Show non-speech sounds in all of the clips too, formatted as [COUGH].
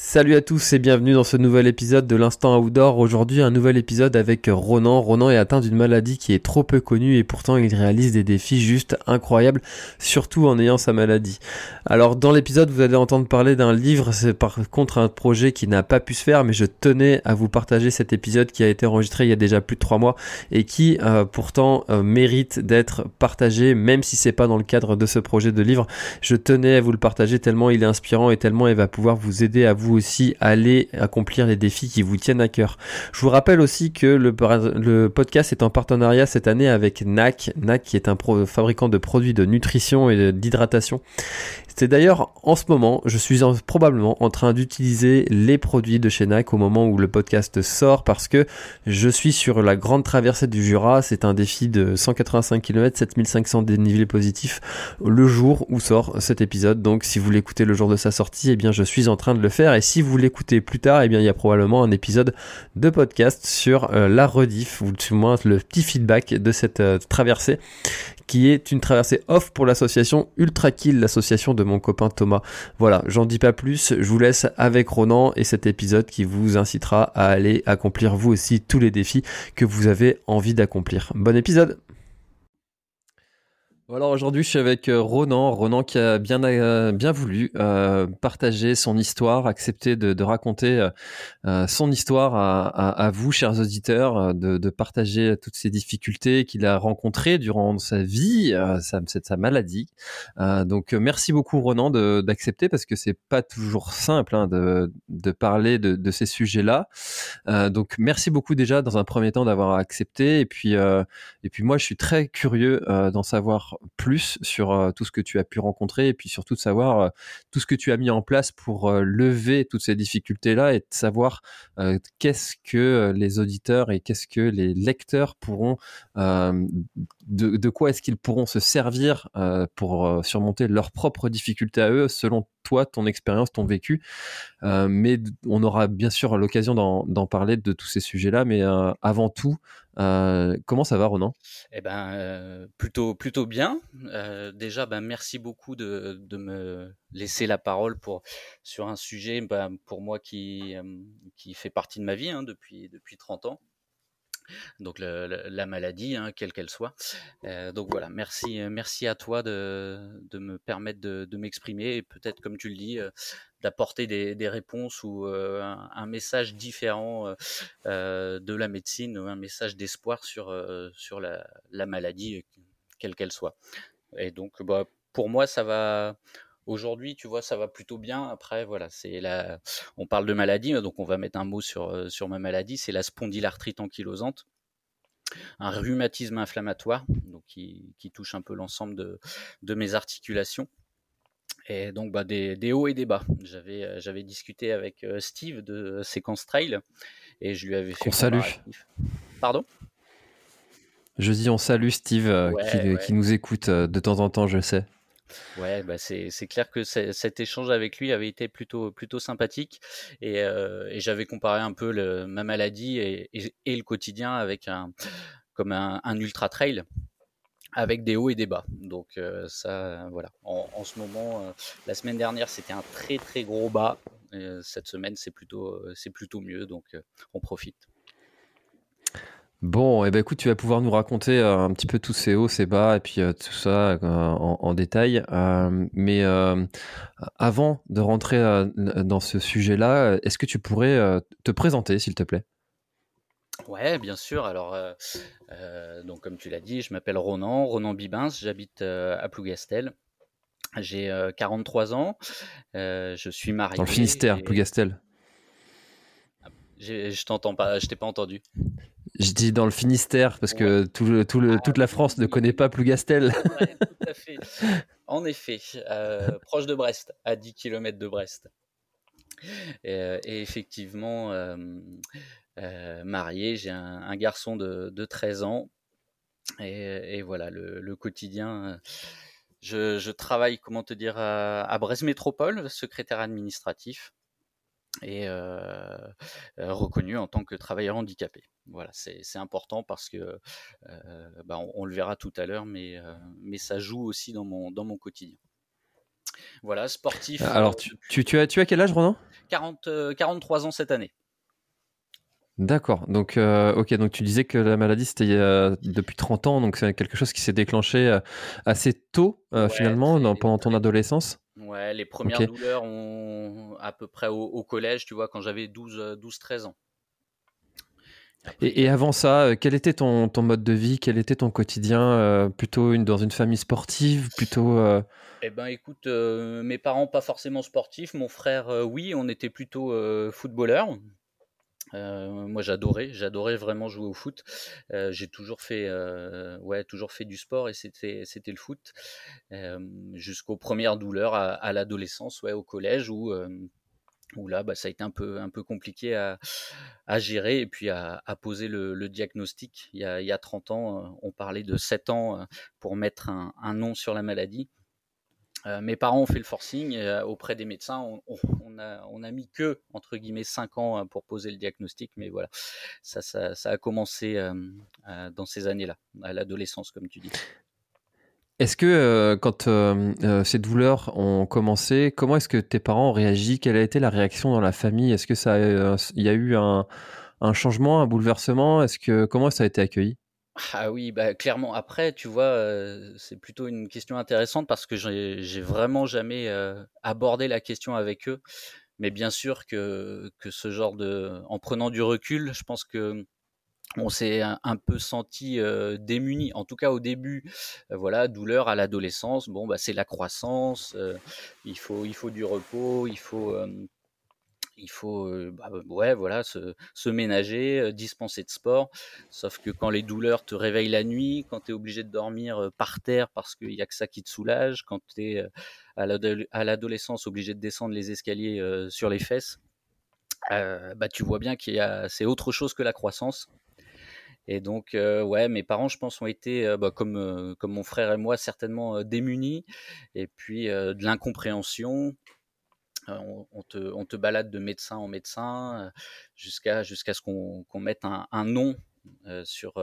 Salut à tous et bienvenue dans ce nouvel épisode de l'Instant Outdoor. Aujourd'hui, un nouvel épisode avec Ronan. Ronan est atteint d'une maladie qui est trop peu connue et pourtant il réalise des défis juste incroyables, surtout en ayant sa maladie. Alors, dans l'épisode, vous allez entendre parler d'un livre. C'est par contre un projet qui n'a pas pu se faire, mais je tenais à vous partager cet épisode qui a été enregistré il y a déjà plus de trois mois et qui euh, pourtant euh, mérite d'être partagé, même si c'est pas dans le cadre de ce projet de livre. Je tenais à vous le partager tellement il est inspirant et tellement il va pouvoir vous aider à vous aussi aller accomplir les défis qui vous tiennent à cœur. Je vous rappelle aussi que le, le podcast est en partenariat cette année avec NAC, NAC qui est un fabricant de produits de nutrition et d'hydratation. C'est d'ailleurs en ce moment, je suis probablement en train d'utiliser les produits de chez NAC au moment où le podcast sort parce que je suis sur la grande traversée du Jura. C'est un défi de 185 km, 7500 dénivelés positifs le jour où sort cet épisode. Donc si vous l'écoutez le jour de sa sortie, eh bien je suis en train de le faire. Et si vous l'écoutez plus tard, eh bien il y a probablement un épisode de podcast sur euh, la rediff ou du moins le petit feedback de cette euh, traversée qui est une traversée off pour l'association Ultra Kill, l'association de mon copain Thomas. Voilà, j'en dis pas plus, je vous laisse avec Ronan et cet épisode qui vous incitera à aller accomplir vous aussi tous les défis que vous avez envie d'accomplir. Bon épisode alors aujourd'hui, je suis avec euh, Ronan. Ronan qui a bien, euh, bien voulu euh, partager son histoire, accepter de, de raconter son histoire à, à, vous, chers auditeurs, de, de, partager toutes ces difficultés qu'il a rencontrées durant sa vie, sa, sa maladie. donc merci beaucoup Ronan d'accepter parce que c'est pas toujours simple hein, de, de, parler de, de ces sujets-là. donc merci beaucoup déjà dans un premier temps d'avoir accepté et puis et puis moi je suis très curieux d'en savoir plus sur euh, tout ce que tu as pu rencontrer et puis surtout de savoir euh, tout ce que tu as mis en place pour euh, lever toutes ces difficultés-là et de savoir qu'est-ce que les auditeurs et qu'est-ce que les lecteurs pourront, de, quoi est-ce qu'ils pourront se servir pour surmonter leurs propres difficultés à eux selon toi, ton expérience, ton vécu. mais on aura bien sûr l'occasion d'en parler de tous ces sujets-là. Mais avant tout, comment ça va, Ronan? Eh ben, plutôt, plutôt bien. déjà, ben, merci beaucoup de, me laisser la parole pour sur un sujet, ben, pour moi qui qui fait partie de ma vie hein, depuis depuis 30 ans donc la maladie, hein, quelle qu'elle soit. donc voilà, merci, merci à toi de, me permettre de, m'exprimer et peut-être, comme tu le dis, d'apporter des, réponses ou un, message différent de la médecine, ou un message d'espoir sur, sur la, maladie, quelle qu'elle soit. Et donc, bah, pour moi, ça va. Aujourd'hui, tu vois, ça va plutôt bien. Après, voilà, c'est la. On parle de maladie, donc on va mettre un mot sur, sur ma maladie. C'est la spondylarthrite ankylosante un rhumatisme inflammatoire, donc qui, touche un peu l'ensemble de, mes articulations. Et donc bah, des, hauts et des bas. J'avais, euh, j'avais discuté avec euh, Steve de Séquence Trail et je lui avais fait. On salue. Pardon? Je dis on salue Steve euh, qui, qui, nous écoute de temps en temps, je sais. Ouais, bah c'est clair que cet échange avec lui avait été plutôt, plutôt sympathique et, euh, j'avais comparé un peu ma maladie et, le quotidien avec un, comme un, ultra trail avec des hauts et des bas. Donc euh, ça, voilà. En, en, ce moment, euh, la semaine dernière, c'était un très très gros bas. cette semaine, c'est plutôt, c'est plutôt mieux, donc on profite. Bon, et eh ben écoute, tu vas pouvoir nous raconter euh, un petit peu tous ces hauts, ces bas, et puis euh, tout ça euh, en, détail. mais avant de rentrer dans ce sujet-là, est-ce que tu pourrais te présenter, s'il te plaît? Ouais, bien sûr. Alors, donc comme tu l'as dit, je m'appelle Ronan, Ronan Bibins, j'habite à Plougastel. J'ai 43 ans. je suis marié. Dans le Finistère, Plougastel. Je t'entends pas, je t'ai pas entendu. Je dis dans le Finistère parce que tout le, tout le, ah toute la France ne connaît pas Plougastel. tout à fait. [LAUGHS] En effet, proche de Brest, à 10 km de Brest. Et, effectivement, marié, j'ai un, garçon de, de 13 ans. Et, voilà, le, le quotidien je, travaille, comment te dire, à, Brest Métropole, secrétaire administratif et euh, euh, reconnu en tant que travailleur handicapé. Voilà, c'est important parce que euh, bah, on, le verra tout à l'heure, mais, mais ça joue aussi dans mon, dans mon quotidien. Voilà, sportif. Alors, tu, tu, as, tu as quel âge, Ronan? 40, 43 ans cette année. D'accord. Donc, euh, ok. Donc, tu disais que la maladie c'était euh, depuis 30 ans, donc c'est quelque chose qui s'est déclenché euh, assez tôt finalement pendant ton adolescence? Ouais, les premières douleurs ont à peu près au, collège, tu vois, quand j'avais 12, 12, 13 ans. Et, avant ça, quel était ton, mode de vie? Quel était ton quotidien Plutôt une, dans une famille sportive Plutôt Eh ben, écoute, mes parents pas forcément sportifs. Mon frère, oui, on était plutôt footballeurs. Euh, moi j'adorais, j'adorais vraiment jouer au foot. Euh, j'ai toujours fait, euh, ouais, toujours fait du sport et c'était, c'était le foot jusqu'aux premières douleurs à, l'adolescence, ouais, au collège où, où là, bah, ça a été un peu, compliqué à, gérer et puis à, poser le, diagnostic. Il y, a, il y a 30 ans, on parlait de 7 ans pour mettre un, nom sur la maladie. Euh, mes parents ont fait le forcing euh, auprès des médecins. On, a, mis que, entre guillemets, 5 ans euh, pour poser le diagnostic, mais voilà, ça, a commencé dans ces années-là, à l'adolescence, comme tu dis. Est-ce que quand ces douleurs ont commencé, comment est-ce que tes parents ont réagi? Quelle a été la réaction dans la famille? Est-ce que ça, il y a eu un, un changement, un bouleversement? Est-ce que comment ça a été accueilli? Ah oui, bah, clairement. Après, tu vois, c'est plutôt une question intéressante parce que j'ai vraiment jamais abordé la question avec eux. Mais bien sûr que, que ce genre de, en prenant du recul, je pense que on s'est un, peu senti démuni. En tout cas, au début, voilà, douleur à l'adolescence. Bon, bah, c'est la croissance. il faut, il faut du repos. Il faut bah, voilà, se, ménager, dispenser de sport. Sauf que quand les douleurs te réveillent la nuit, quand tu es obligé de dormir par terre parce qu'il n'y a que ça qui te soulage, quand tu es à l'adolescence obligé de descendre les escaliers sur les fesses, bah, tu vois bien qu'il c'est autre chose que la croissance. Et donc, ouais, mes parents, je pense, ont été, bah, comme, comme mon frère et moi, certainement démunis. Et puis, de l'incompréhension, euh, on, te, balade de médecin en médecin euh, jusqu'à jusqu'à ce qu'on mette un, nom euh, sur,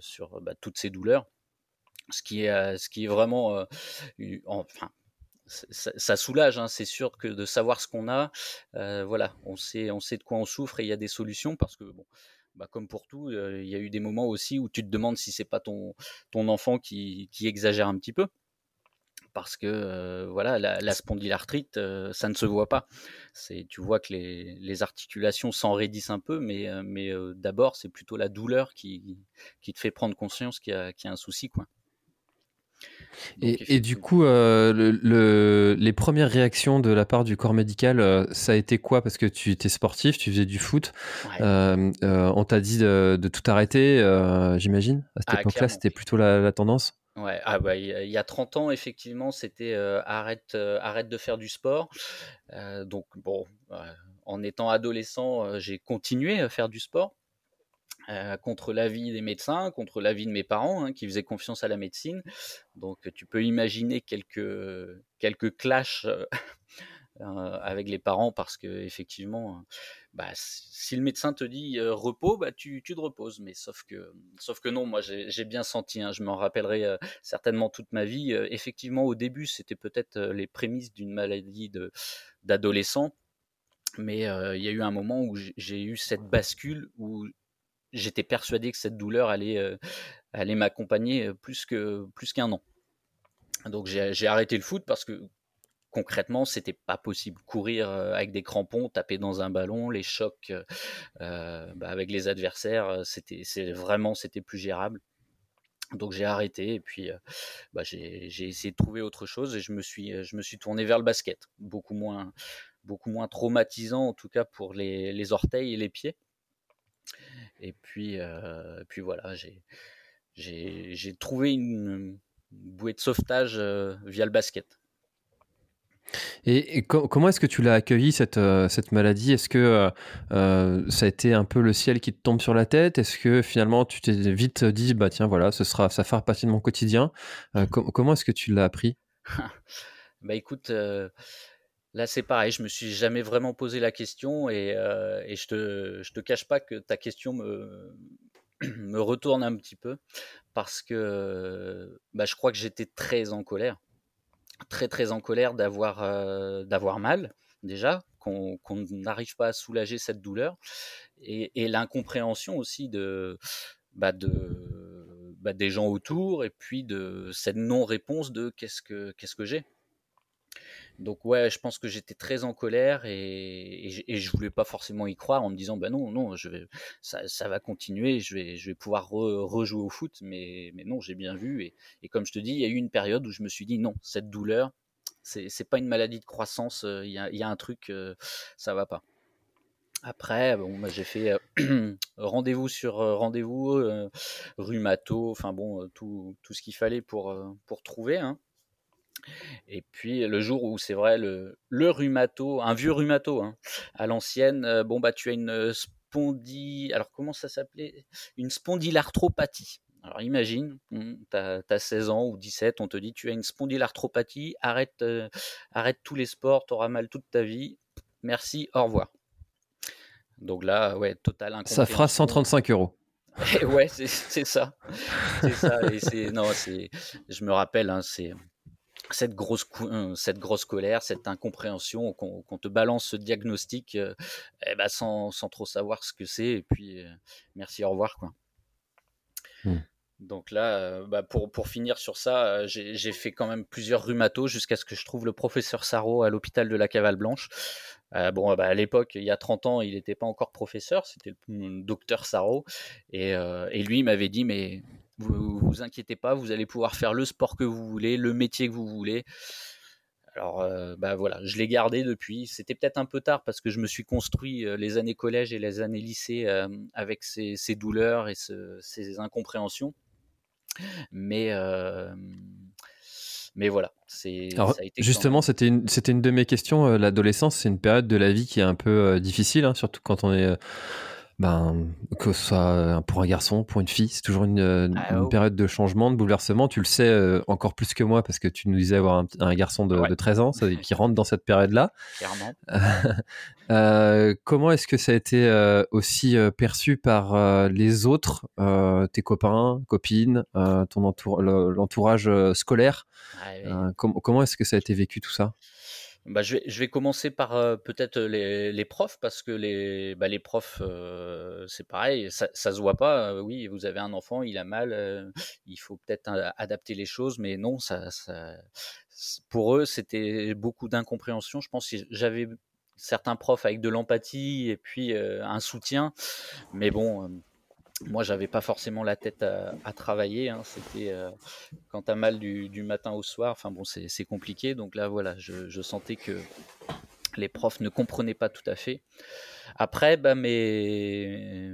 sur bah, toutes ces douleurs. Ce qui est, ce qui est vraiment, enfin, ça, soulage, hein. c'est sûr que de savoir ce qu'on a, voilà, on sait, on sait de quoi on souffre et il y a des solutions parce que bon, bah, comme pour tout, il y a eu des moments aussi où tu te demandes si c'est pas ton, ton enfant qui, qui exagère un petit peu parce que voilà, la, spondylarthrite, ça ne se voit pas. C'est, tu vois que les, articulations s'enraidissent un peu, mais, mais d'abord, c'est plutôt la douleur qui, qui te fait prendre conscience qu'il y a, un souci, quoi. Et, du coup, le, les premières réactions de la part du corps médical, ça a été quoi? Parce que tu étais sportif, tu faisais du foot. on t'a dit de, tout arrêter, j'imagine? À cette ah, époque-là, c'était plutôt la tendance? Ouais, ah bah, il y a 30 ans, effectivement, c'était arrête, arrête de faire du sport. donc, bon, en étant adolescent, j'ai continué à faire du sport. Contre l'avis des médecins, contre l'avis de mes parents, hein, qui faisaient confiance à la médecine. Donc, tu peux imaginer quelques, quelques clashs euh, [LAUGHS] avec les parents parce que effectivement, bah, si le médecin te dit repos, bah, tu, tu, te reposes. Mais sauf que, sauf que non, moi j'ai bien senti, hein, je m'en rappellerai certainement toute ma vie. effectivement, au début, c'était peut-être les prémices d'une maladie d'adolescent. Mais il y a eu un moment où j'ai eu cette bascule où j'étais persuadé que cette douleur allait, allait m'accompagner plus que plus qu'un an. Donc j'ai arrêté le foot parce que concrètement, c'était pas possible. Courir euh, avec des crampons, taper dans un ballon, les chocs euh, bah, avec les adversaires, c'était vraiment c'était plus gérable. Donc j'ai arrêté et puis bah, j'ai essayé de trouver autre chose et je me suis, je me suis tourné vers le basket, beaucoup moins, beaucoup moins traumatisant en tout cas pour les, les orteils et les pieds. Et puis, puis voilà, j'ai trouvé une, bouée de sauvetage via le basket. Et, comment est-ce que tu l'as accueilli cette, euh, cette maladie? Est-ce que euh, euh, ça a été un peu le ciel qui te tombe sur la tête? Est-ce que finalement tu t'es vite dit bah tiens voilà ce sera ça fera partie de mon quotidien? [LAUGHS] Comment est-ce que tu l'as appris? Bah écoute, là c'est pareil, je me suis jamais vraiment posé la question et, et je te te cache pas que ta question [CLEARS THROAT] me retourne un petit peu parce que bah, je crois que j'étais très en colère très très en colère d'avoir euh, mal déjà, qu'on n'arrive pas à soulager cette douleur et, l'incompréhension aussi de, bah de bah des gens autour et puis de cette non-réponse de qu'est-ce que qu'est-ce que j'ai. Donc ouais, je pense que j'étais très en colère et, et, je voulais pas forcément y croire en me disant bah non non je vais ça, ça va continuer, je vais je vais pouvoir rejouer au foot, mais mais non j'ai bien vu et, et, comme je te dis il y a eu une période où je me suis dit non cette douleur c'est c'est pas une maladie de croissance, euh, il y a, y a un truc euh, ça va pas. Après, bon, bah, j'ai fait euh, [CLEARS THROAT] rendez-vous sur rendez-vous, rhumato, enfin bon, tout, tout ce qu'il fallait pour, pour trouver. Hein. Et puis le jour où c'est vrai le, le rhumato, un vieux rhumato hein, à l'ancienne, euh, bon bah tu as une spondi, alors comment ça s'appelait? Une spondylarthropathie. Alors imagine, tu as, 16 ans ou 17, on te dit tu as une spondylarthropathie, arrête, euh, arrête tous les sports, tu auras mal toute ta vie. Merci, au revoir. Donc là, ouais, total Ça fera 135 euros. [LAUGHS] ouais, c'est ça. C'est ça. Et non, je me rappelle, hein, c'est, cette grosse, euh, cette grosse colère, cette incompréhension, qu'on te balance ce diagnostic euh, eh ben sans, sans, trop savoir ce que c'est, et puis euh, merci, au revoir. Quoi. Mmh. Donc là, bah pour, pour, finir sur ça, j'ai fait quand même plusieurs rhumatos jusqu'à ce que je trouve le professeur Sarro à l'hôpital de la Cavale Blanche. bon, bah à l'époque, il y a 30 ans, il n'était pas encore professeur, c'était le docteur Sarro. Et, et lui, il m'avait dit, mais vous vous inquiétez pas, vous allez pouvoir faire le sport que vous voulez, le métier que vous voulez. Alors, euh, bah voilà, je l'ai gardé depuis. C'était peut-être un peu tard parce que je me suis construit euh, les années collège et les années lycée euh, avec ces, douleurs et ces incompréhensions. Mais mais voilà, c'est. Justement, c'était une, c'était une de mes questions. L'adolescence, c'est une période de la vie qui est un peu difficile, hein, surtout quand on est ben, que ce soit pour un garçon, pour une fille, c'est toujours une, ah, oh. période de changement, de bouleversement. Tu le sais euh, encore plus que moi parce que tu nous disais avoir un, garçon de, 13 ans qui rentre dans cette période-là. Clairement. [LAUGHS] Euh, comment est-ce que ça a été euh, aussi perçu par les autres, tes copains, copines, ton entour l'entourage scolaire? Ah Comment est-ce que ça a été vécu tout ça? Bah, je, vais, je vais commencer par euh, peut-être les, les, profs, parce que les, bah, les profs, euh, c'est pareil, ça, ça se voit pas. Oui, vous avez un enfant, il a mal, il faut peut-être adapter les choses, mais non, ça, ça pour eux, c'était beaucoup d'incompréhension. Je pense que j'avais certains profs avec de l'empathie et puis un soutien, mais bon moi, j'avais pas forcément la tête à, travailler. Hein. C'était euh, quand t'as mal du, matin au soir. Enfin bon, c'est compliqué. Donc là, voilà, je, sentais que les profs ne comprenaient pas tout à fait. Après, bah, mes,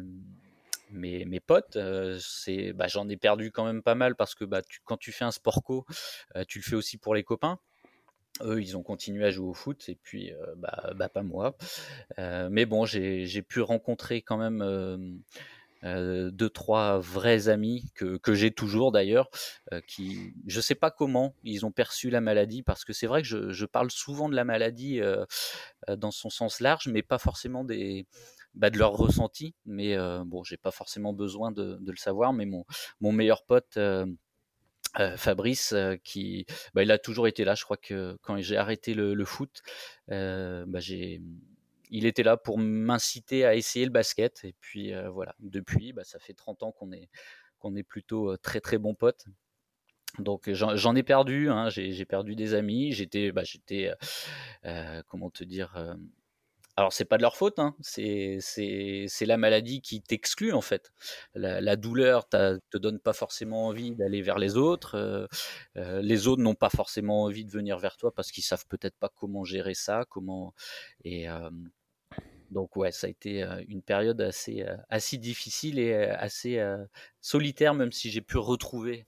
mes, potes, euh, bah, j'en ai perdu quand même pas mal parce que bah, quand tu fais un sport co, euh, tu le fais aussi pour les copains. Eux, ils ont continué à jouer au foot et puis, bah, bah, pas moi. mais bon, j'ai pu rencontrer quand même euh, deux trois vrais amis que, que j'ai toujours d'ailleurs euh, qui je sais pas comment ils ont perçu la maladie parce que c'est vrai que je, je, parle souvent de la maladie euh, dans son sens large mais pas forcément des bah, de leur ressenti mais bon j'ai pas forcément besoin de, de, le savoir mais mon mon meilleur pote Fabrice, qui, bah, il a toujours été là. Je crois que quand j'ai arrêté le, foot, bah, j'ai, il était là pour m'inciter à essayer le basket. Et puis euh, voilà, depuis, bah, ça fait 30 ans qu'on est, qu'on est plutôt euh, très très bons potes. Donc j'en ai perdu, hein, j'ai perdu des amis, j'étais, bah, euh, comment te dire, alors c'est pas de leur faute, hein. c'est la maladie qui t'exclut en fait. La, douleur te donne pas forcément envie d'aller vers les autres, euh, euh, les autres n'ont pas forcément envie de venir vers toi parce qu'ils savent peut-être pas comment gérer ça, comment et euh, donc ouais, ça a été une période assez difficile et assez solitaire, même si j'ai pu retrouver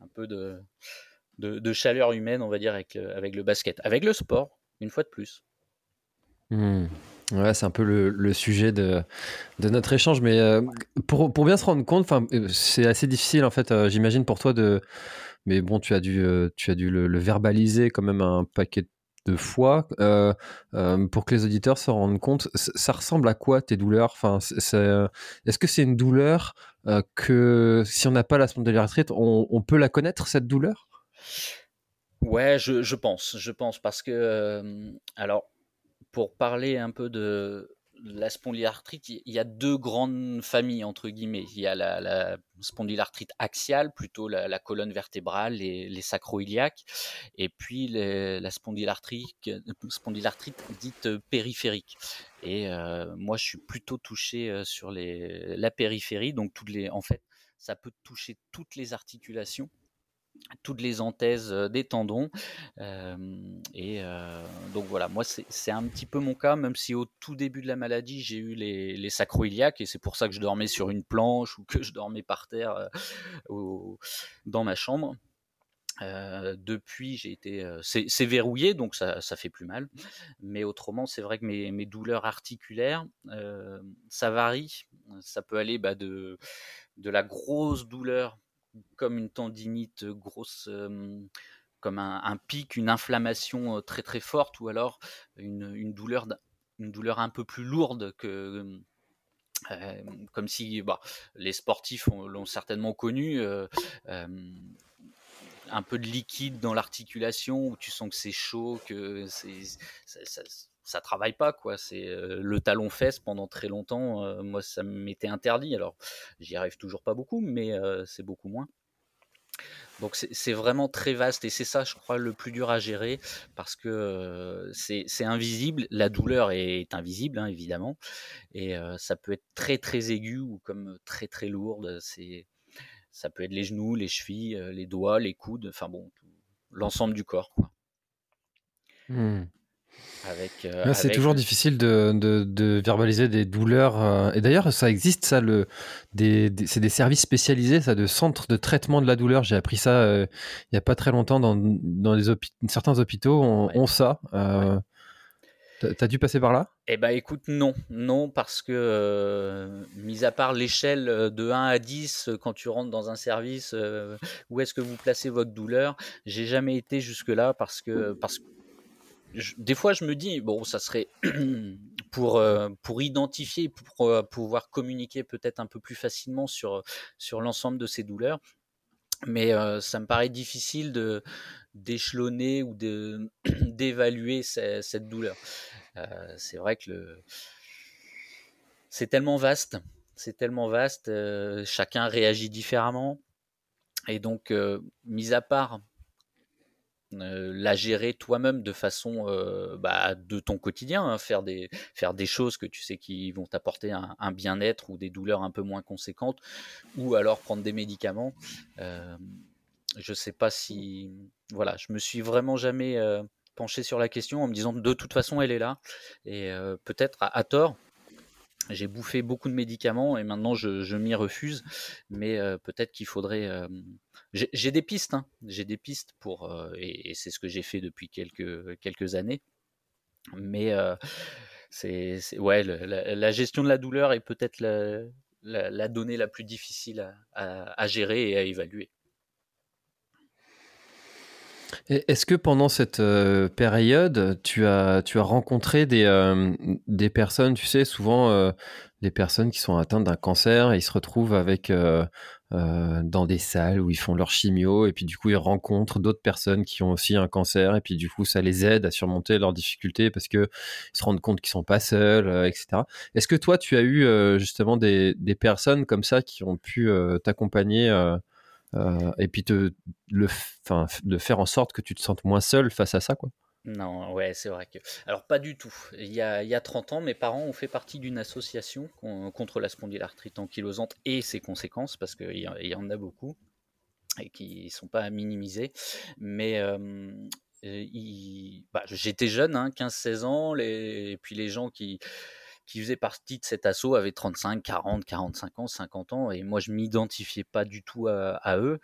un peu de, chaleur humaine, on va dire, avec le basket, avec le sport, une fois de plus. Hmm. Ouais, c'est un peu le, sujet de, de, notre échange, mais euh, pour, pour, bien se rendre compte, euh, c'est assez difficile en fait, euh, j'imagine pour toi de, mais bon, tu as dû, tu as dû le, verbaliser quand même un paquet de fois pour que les auditeurs se rendent compte. Ça ressemble à quoi tes douleurs? Enfin, est-ce que c'est une douleur que si on n'a pas la spondylarthrite, on, on peut la connaître cette douleur? Ouais, je, je, pense, je pense parce que alors pour parler un peu de la spondylarthrite, il y a deux grandes familles, entre guillemets. Il y a la, spondylarthrite axiale, plutôt la, colonne vertébrale, les, les sacroiliaques, et puis la spondylarthrite, spondylarthrite dite périphérique. Et euh, moi, je suis plutôt touché euh, sur les, la périphérie, donc toutes les, en fait, ça peut toucher toutes les articulations toutes les anthèses des tendons. et donc voilà, moi c'est un petit peu mon cas, même si au tout début de la maladie j'ai eu les, les sacroiliaques et c'est pour ça que je dormais sur une planche ou que je dormais par terre dans ma chambre. depuis, j'ai été, c'est verrouillé, donc ça, ça fait plus mal. Mais autrement, c'est vrai que mes, mes douleurs articulaires, ça varie. Ça peut aller bah, de, de la grosse douleur comme une tendinite grosse, comme un, pic, une inflammation très très forte, ou alors une, douleur, une douleur un peu plus lourde que comme si bah, les sportifs l'ont certainement connu, un peu de liquide dans l'articulation où tu sens que c'est chaud, que c'est, ça, ça, travaille pas quoi. C'est le talon fesse pendant très longtemps. moi, ça m'était interdit. Alors, j'y arrive toujours pas beaucoup, mais c'est beaucoup moins. Donc c'est vraiment très vaste et c'est ça, je crois, le plus dur à gérer parce que c'est invisible. La douleur est invisible, hein, évidemment, et ça peut être très très aigu ou comme très très lourde. C'est ça peut être les genoux, les chevilles, les doigts, les coudes, enfin bon, l'ensemble du corps. Mmh. Euh, c'est toujours difficile de, verbaliser des douleurs. Euh, et d'ailleurs, ça existe, ça, le, c'est des services spécialisés, ça, de centres de traitement de la douleur. J'ai appris ça euh, il n'y a pas très longtemps dans, dans les certains hôpitaux, on, ont ça. T'as dû passer par là? Eh ben écoute, non. Non, parce que, mis à part l'échelle de 1 à 10, quand tu rentres dans un service, où est-ce que vous placez votre douleur, j'ai jamais été jusque-là parce que, parce des fois, je me dis, bon, ça serait [CLEARS THROAT] pour, euh, pour identifier, pour euh, pouvoir communiquer peut-être un peu plus facilement sur, sur l'ensemble de ces douleurs. Mais euh, ça me paraît difficile de d'échelonner ou de [CLEARS THROAT] d'évaluer cette douleur. c'est vrai que le c'est tellement vaste, c'est tellement vaste, chacun réagit différemment. Et donc, mis à part la gérer toi-même de façon bah, de ton quotidien, hein, faire, des, faire des choses que tu sais qui vont t'apporter un, bien-être ou des douleurs un peu moins conséquentes, ou alors prendre des médicaments. je sais pas si. Voilà, je me suis vraiment jamais penché sur la question en me disant de toute façon elle est là, et peut-être à, tort, j'ai bouffé beaucoup de médicaments et maintenant je, m'y refuse. Mais peut-être qu'il faudrait. j'ai des pistes, hein. j'ai des pistes pour et, c'est ce que j'ai fait depuis quelques quelques années. Mais c'est ouais la, gestion de la douleur est peut-être la, la, donnée la plus difficile à gérer et à évaluer. Est-ce que pendant cette euh, période, tu as, tu as rencontré des, euh, des personnes, tu sais, souvent euh, des personnes qui sont atteintes d'un cancer et ils se retrouvent avec dans des salles où ils font leur chimio et puis du coup ils rencontrent d'autres personnes qui ont aussi un cancer et puis du coup ça les aide à surmonter leurs difficultés parce que ils se rendent compte qu'ils sont pas seuls, etc. Est-ce que toi tu as eu justement des, des personnes comme ça qui ont pu t'accompagner euh, et puis de faire en sorte que tu te sentes moins seul face à ça, quoi. Non, ouais, c'est vrai que. Alors, pas du tout. Il y a, il y a 30 ans, mes parents ont fait partie d'une association contre la spondylarthrite ankylosante et ses conséquences, parce qu'il y, y en a beaucoup et qui ne sont pas à minimiser. Mais euh, bah, j'étais jeune, hein, 15-16 ans, et puis les gens qui, qui faisaient partie de cet assaut avaient 35, 40, 45 ans, 50 ans, et moi je m'identifiais pas du tout à, eux,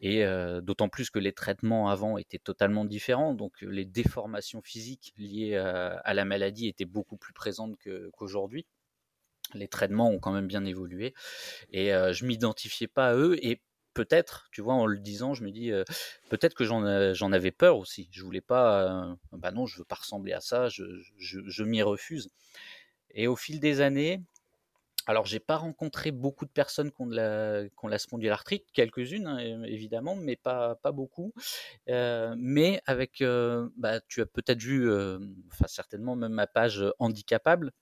et euh, d'autant plus que les traitements avant étaient totalement différents, donc les déformations physiques liées à, la maladie étaient beaucoup plus présentes qu'aujourd'hui. les traitements ont quand même bien évolué, et euh, je m'identifiais pas à eux, et peut-être, tu vois, en le disant, je me dis euh, peut-être que j'en avais peur aussi. Je voulais pas, bah non, je veux pas ressembler à ça, je, je m'y refuse. Et au fil des années, alors j'ai pas rencontré beaucoup de personnes qui ont de la, qui ont la spondylarthrite, quelques-unes hein, évidemment, mais pas, pas beaucoup. Euh, mais avec, euh, bah, tu as peut-être vu, euh, enfin certainement même ma page handicapable.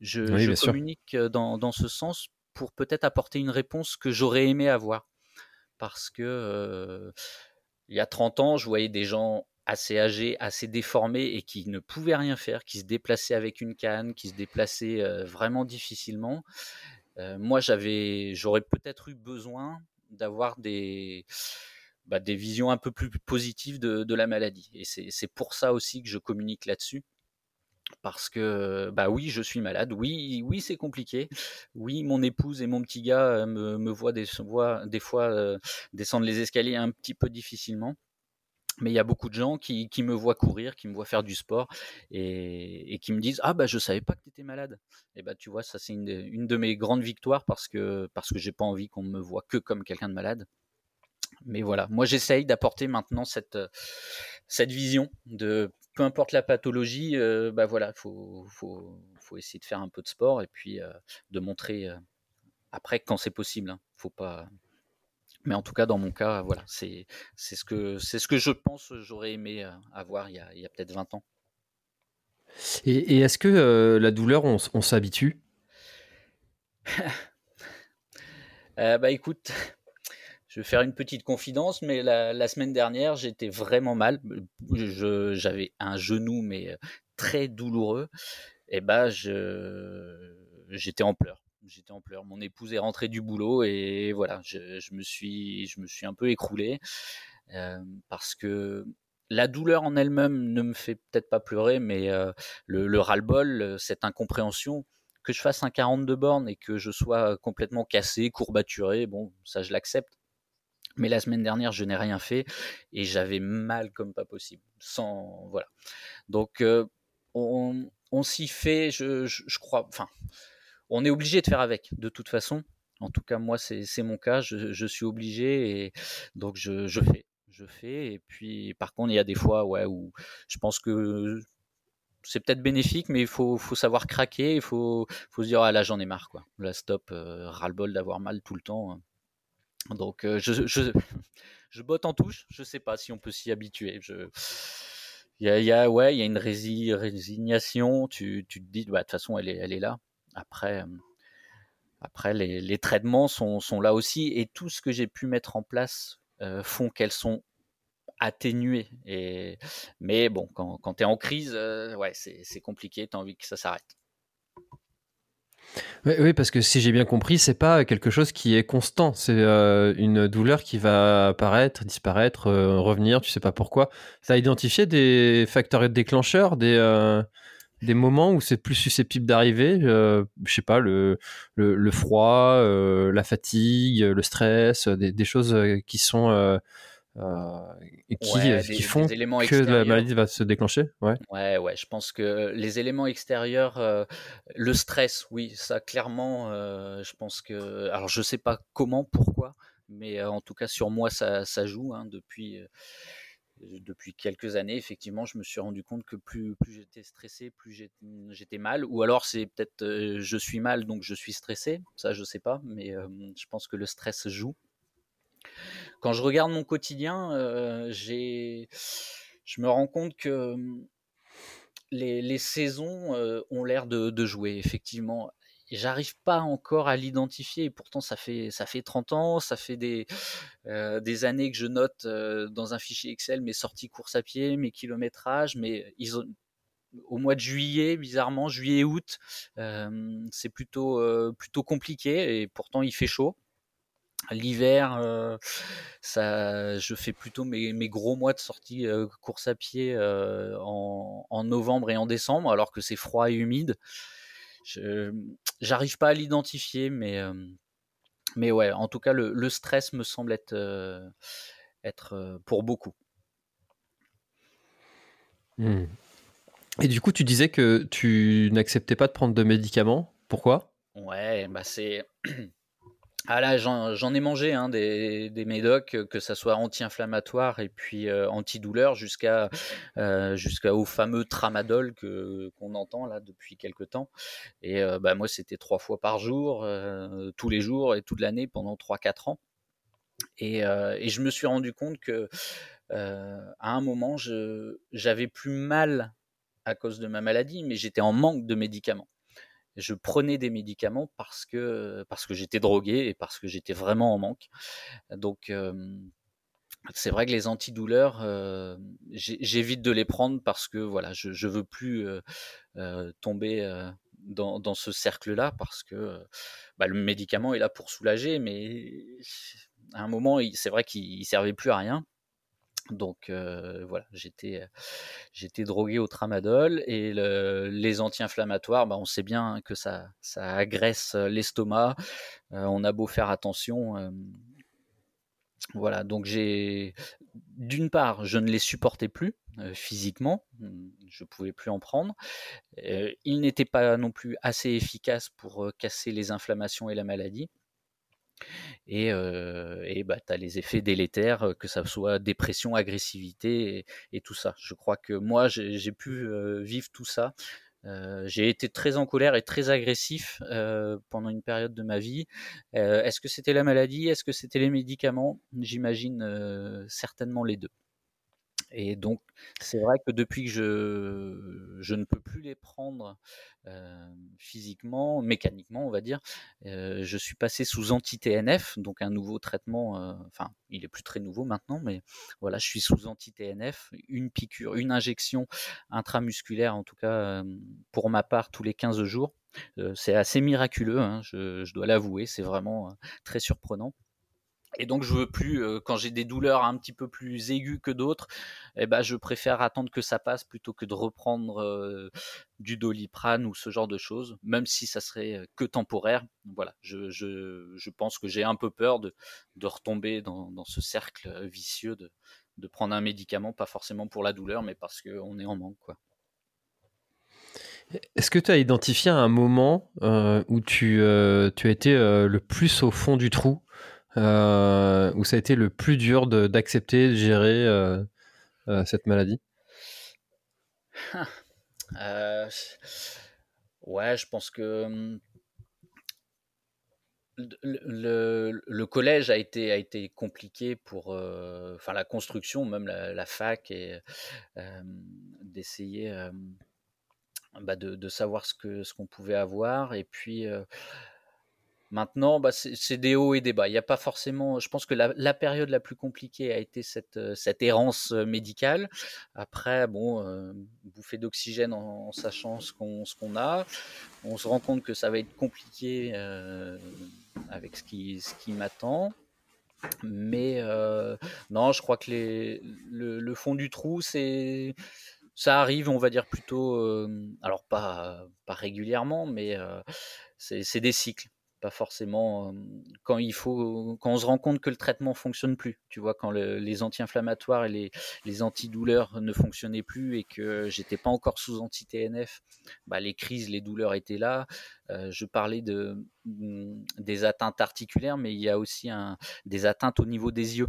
Je, je communique dans, dans, ce sens pour peut-être apporter une réponse que j'aurais aimé avoir. Parce que il y a 30 ans, je voyais des gens assez âgés, assez déformés et qui ne pouvaient rien faire, qui se déplaçaient avec une canne, qui se déplaçaient euh, vraiment difficilement. Moi, j'avais, j'aurais peut-être eu besoin d'avoir des, bah, des visions un peu plus positives de, la maladie. Et c'est pour ça aussi que je communique là-dessus. Parce que, bah oui, je suis malade. Oui, oui, c'est compliqué. Oui, mon épouse et mon petit gars me, voient des fois descendre les escaliers un petit peu difficilement mais il y a beaucoup de gens qui, qui, me voient courir, qui me voient faire du sport et, et qui me disent ah bah je savais pas que tu étais malade. Et bah tu vois ça c'est une, une, de mes grandes victoires parce que parce que j'ai pas envie qu'on me voit que comme quelqu'un de malade. Mais voilà, moi j'essaye d'apporter maintenant cette cette vision de peu importe la pathologie, euh, bah voilà, faut, faut, faut essayer de faire un peu de sport et puis euh, de montrer euh, après quand c'est possible. Hein. Faut pas mais en tout cas, dans mon cas, voilà, c'est ce que c'est ce que je pense j'aurais aimé euh, avoir il y a, peut-être 20 ans. Et, et est-ce que euh, la douleur, on, on s'habitue? [LAUGHS] Euh, Bah écoute, je vais faire une petite confidence, mais la, la semaine dernière, j'étais vraiment mal. J'avais un genou, mais très douloureux. Et bah, j'étais en pleurs j'étais en pleurs. Mon épouse est rentrée du boulot et voilà, je, me suis, je me suis un peu écroulé euh, parce que la douleur en elle-même ne me fait peut-être pas pleurer, mais euh, le, le ras-le-bol, cette incompréhension, que je fasse un 42 bornes et que je sois complètement cassé, courbaturé, bon, ça je l'accepte. Mais la semaine dernière, je n'ai rien fait et j'avais mal comme pas possible. Sans voilà. Donc euh, on, s'y fait, je, je, je crois. Enfin, on est obligé de faire avec, de toute façon. En tout cas, moi, c'est mon cas. Je, suis obligé et donc je, fais, je fais. Et puis, par contre, il y a des fois, où je pense que c'est peut-être bénéfique, mais il faut, savoir craquer. Il faut, se dire, ah là, j'en ai marre, quoi. Là, stop, euh, ras-le-bol d'avoir mal tout le temps. Donc, euh, [LAUGHS] je, botte en touche. Je sais pas si on peut s'y habituer. il y a, ouais, il y a une résignation. Tu, te dis, bah, de toute façon, elle est là. Après, euh, après les, traitements sont, là aussi et tout ce que j'ai pu mettre en place euh, font qu'elles sont atténuées. Et, mais bon, quand, quand tu es en crise, euh, ouais, c'est compliqué, tu as envie que ça s'arrête. Oui, parce que si j'ai bien compris, c'est pas quelque chose qui est constant. C'est une douleur qui va apparaître, disparaître, revenir. Tu sais pas pourquoi. Tu as identifié des facteurs déclencheurs, des, des moments où c'est plus susceptible d'arriver euh, je sais pas le le, froid euh, la fatigue le stress des, choses euh, qui sont euh, qui, qui font que la maladie va se déclencher ouais. Ouais ouais je pense que les éléments extérieurs le stress oui ça clairement je pense que alors je sais pas comment pourquoi mais en tout cas sur moi ça, ça joue hein, depuis depuis quelques années, effectivement, je me suis rendu compte que plus, plus j'étais stressé, plus j'étais mal. Ou alors c'est peut-être euh, je suis mal, donc je suis stressé. Ça, je sais pas, mais euh, je pense que le stress joue. Quand je regarde mon quotidien, euh, je me rends compte que les, les saisons ont l'air de, jouer. Effectivement, j'arrive pas encore à l'identifier. Et pourtant, ça fait ça fait 30 ans, ça fait des des années que je note dans un fichier Excel mes sorties course à pied, mes kilométrages, mais ils ont au mois de juillet, bizarrement, juillet-août, c'est plutôt plutôt compliqué et pourtant il fait chaud. L'hiver, ça, je fais plutôt mes, mes, gros mois de sortie course à pied en, en, novembre et en décembre, alors que c'est froid et humide. J'arrive pas à l'identifier, mais mais ouais, en tout cas, le, le stress me semble être être pour beaucoup. Mmh. Et du coup, tu disais que tu n'acceptais pas de prendre de médicaments. Pourquoi? Ouais, bah c'est. [CLEARS THROAT] Ah là, j'en ai mangé hein, des, des, médocs, que ça soit anti-inflammatoire et puis euh, antidouleur, jusqu'à euh, jusqu'au fameux tramadol que qu'on entend là depuis quelque temps. Et euh, bah moi, c'était trois fois par jour, euh, tous les jours et toute l'année pendant 3-4 ans. Et, euh, et, je me suis rendu compte que à un moment, j'avais plus mal à cause de ma maladie, mais j'étais en manque de médicaments. Je prenais des médicaments parce que j'étais drogué et parce que j'étais vraiment en manque. Donc c'est vrai que les antidouleurs, euh, j'évite de les prendre parce que voilà, je, je veux plus euh, tomber dans, dans, ce cercle-là parce que bah, le médicament est là pour soulager, mais à un moment, c'est vrai qu'il servait plus à rien. Donc euh, voilà, j'étais j'étais drogué au tramadol et le, les anti-inflammatoires, bah, on sait bien que ça ça agresse l'estomac. Euh, on a beau faire attention, euh, voilà. Donc j'ai d'une part, je ne les supportais plus physiquement, je pouvais plus en prendre. ils n'étaient pas non plus assez efficaces pour casser les inflammations et la maladie. Et, bah, tu as les effets délétères, que ça soit dépression, agressivité et, tout ça. Je crois que moi, j'ai pu vivre tout ça. J'ai été très en colère et très agressif pendant une période de ma vie. Est-ce que c'était la maladie? Est-ce que c'était les médicaments? J'imagine certainement les deux. Et donc, c'est vrai que depuis que je, je ne peux plus les prendre euh, physiquement, mécaniquement, on va dire, euh, je suis passé sous anti-TNF, donc un nouveau traitement, euh, enfin, il est plus très nouveau maintenant, mais voilà, je suis sous anti-TNF, une piqûre, une injection intramusculaire, en tout cas, pour ma part, tous les 15 jours. c'est assez miraculeux, hein, je, je dois l'avouer, c'est vraiment très surprenant. Et donc je veux plus, euh, quand j'ai des douleurs un petit peu plus aiguës que d'autres, eh ben je préfère attendre que ça passe plutôt que de reprendre euh, du doliprane ou ce genre de choses, même si ça serait euh, que temporaire. Voilà, je, je, je pense que j'ai un peu peur de, de retomber dans, dans ce cercle vicieux de, de prendre un médicament, pas forcément pour la douleur, mais parce qu'on est en manque. quoi. Est-ce que tu as identifié un moment où tu, tu as été le plus au fond du trou? Euh, où ça a été le plus dur d'accepter, de, gérer euh, euh, cette maladie [LAUGHS] Ouais, je pense que hum, le, le, collège a été, a été compliqué pour enfin la construction, même la, fac, et d'essayer bah de, de, savoir ce que ce qu'on pouvait avoir. Et puis Maintenant, bah, c'est des hauts et des bas. Il n'y a pas forcément. Je pense que la, période la plus compliquée a été cette, euh, errance euh, médicale. Après, bon, euh, d'oxygène en, sachant ce qu'on a. On se rend compte que ça va être compliqué euh, avec ce qui, m'attend. Mais non, je crois que le, fond du trou, c'est ça arrive, on va dire plutôt, alors pas, pas régulièrement, mais c'est des cycles pas forcément quand il faut quand on se rend compte que le traitement fonctionne plus. Tu vois quand le, les anti-inflammatoires et les, les antidouleurs ne fonctionnaient plus et que j'étais pas encore sous anti-TNF bah les crises les douleurs étaient là. Euh, je parlais de mmh, des atteintes articulaires mais il y a aussi des atteintes au niveau des yeux.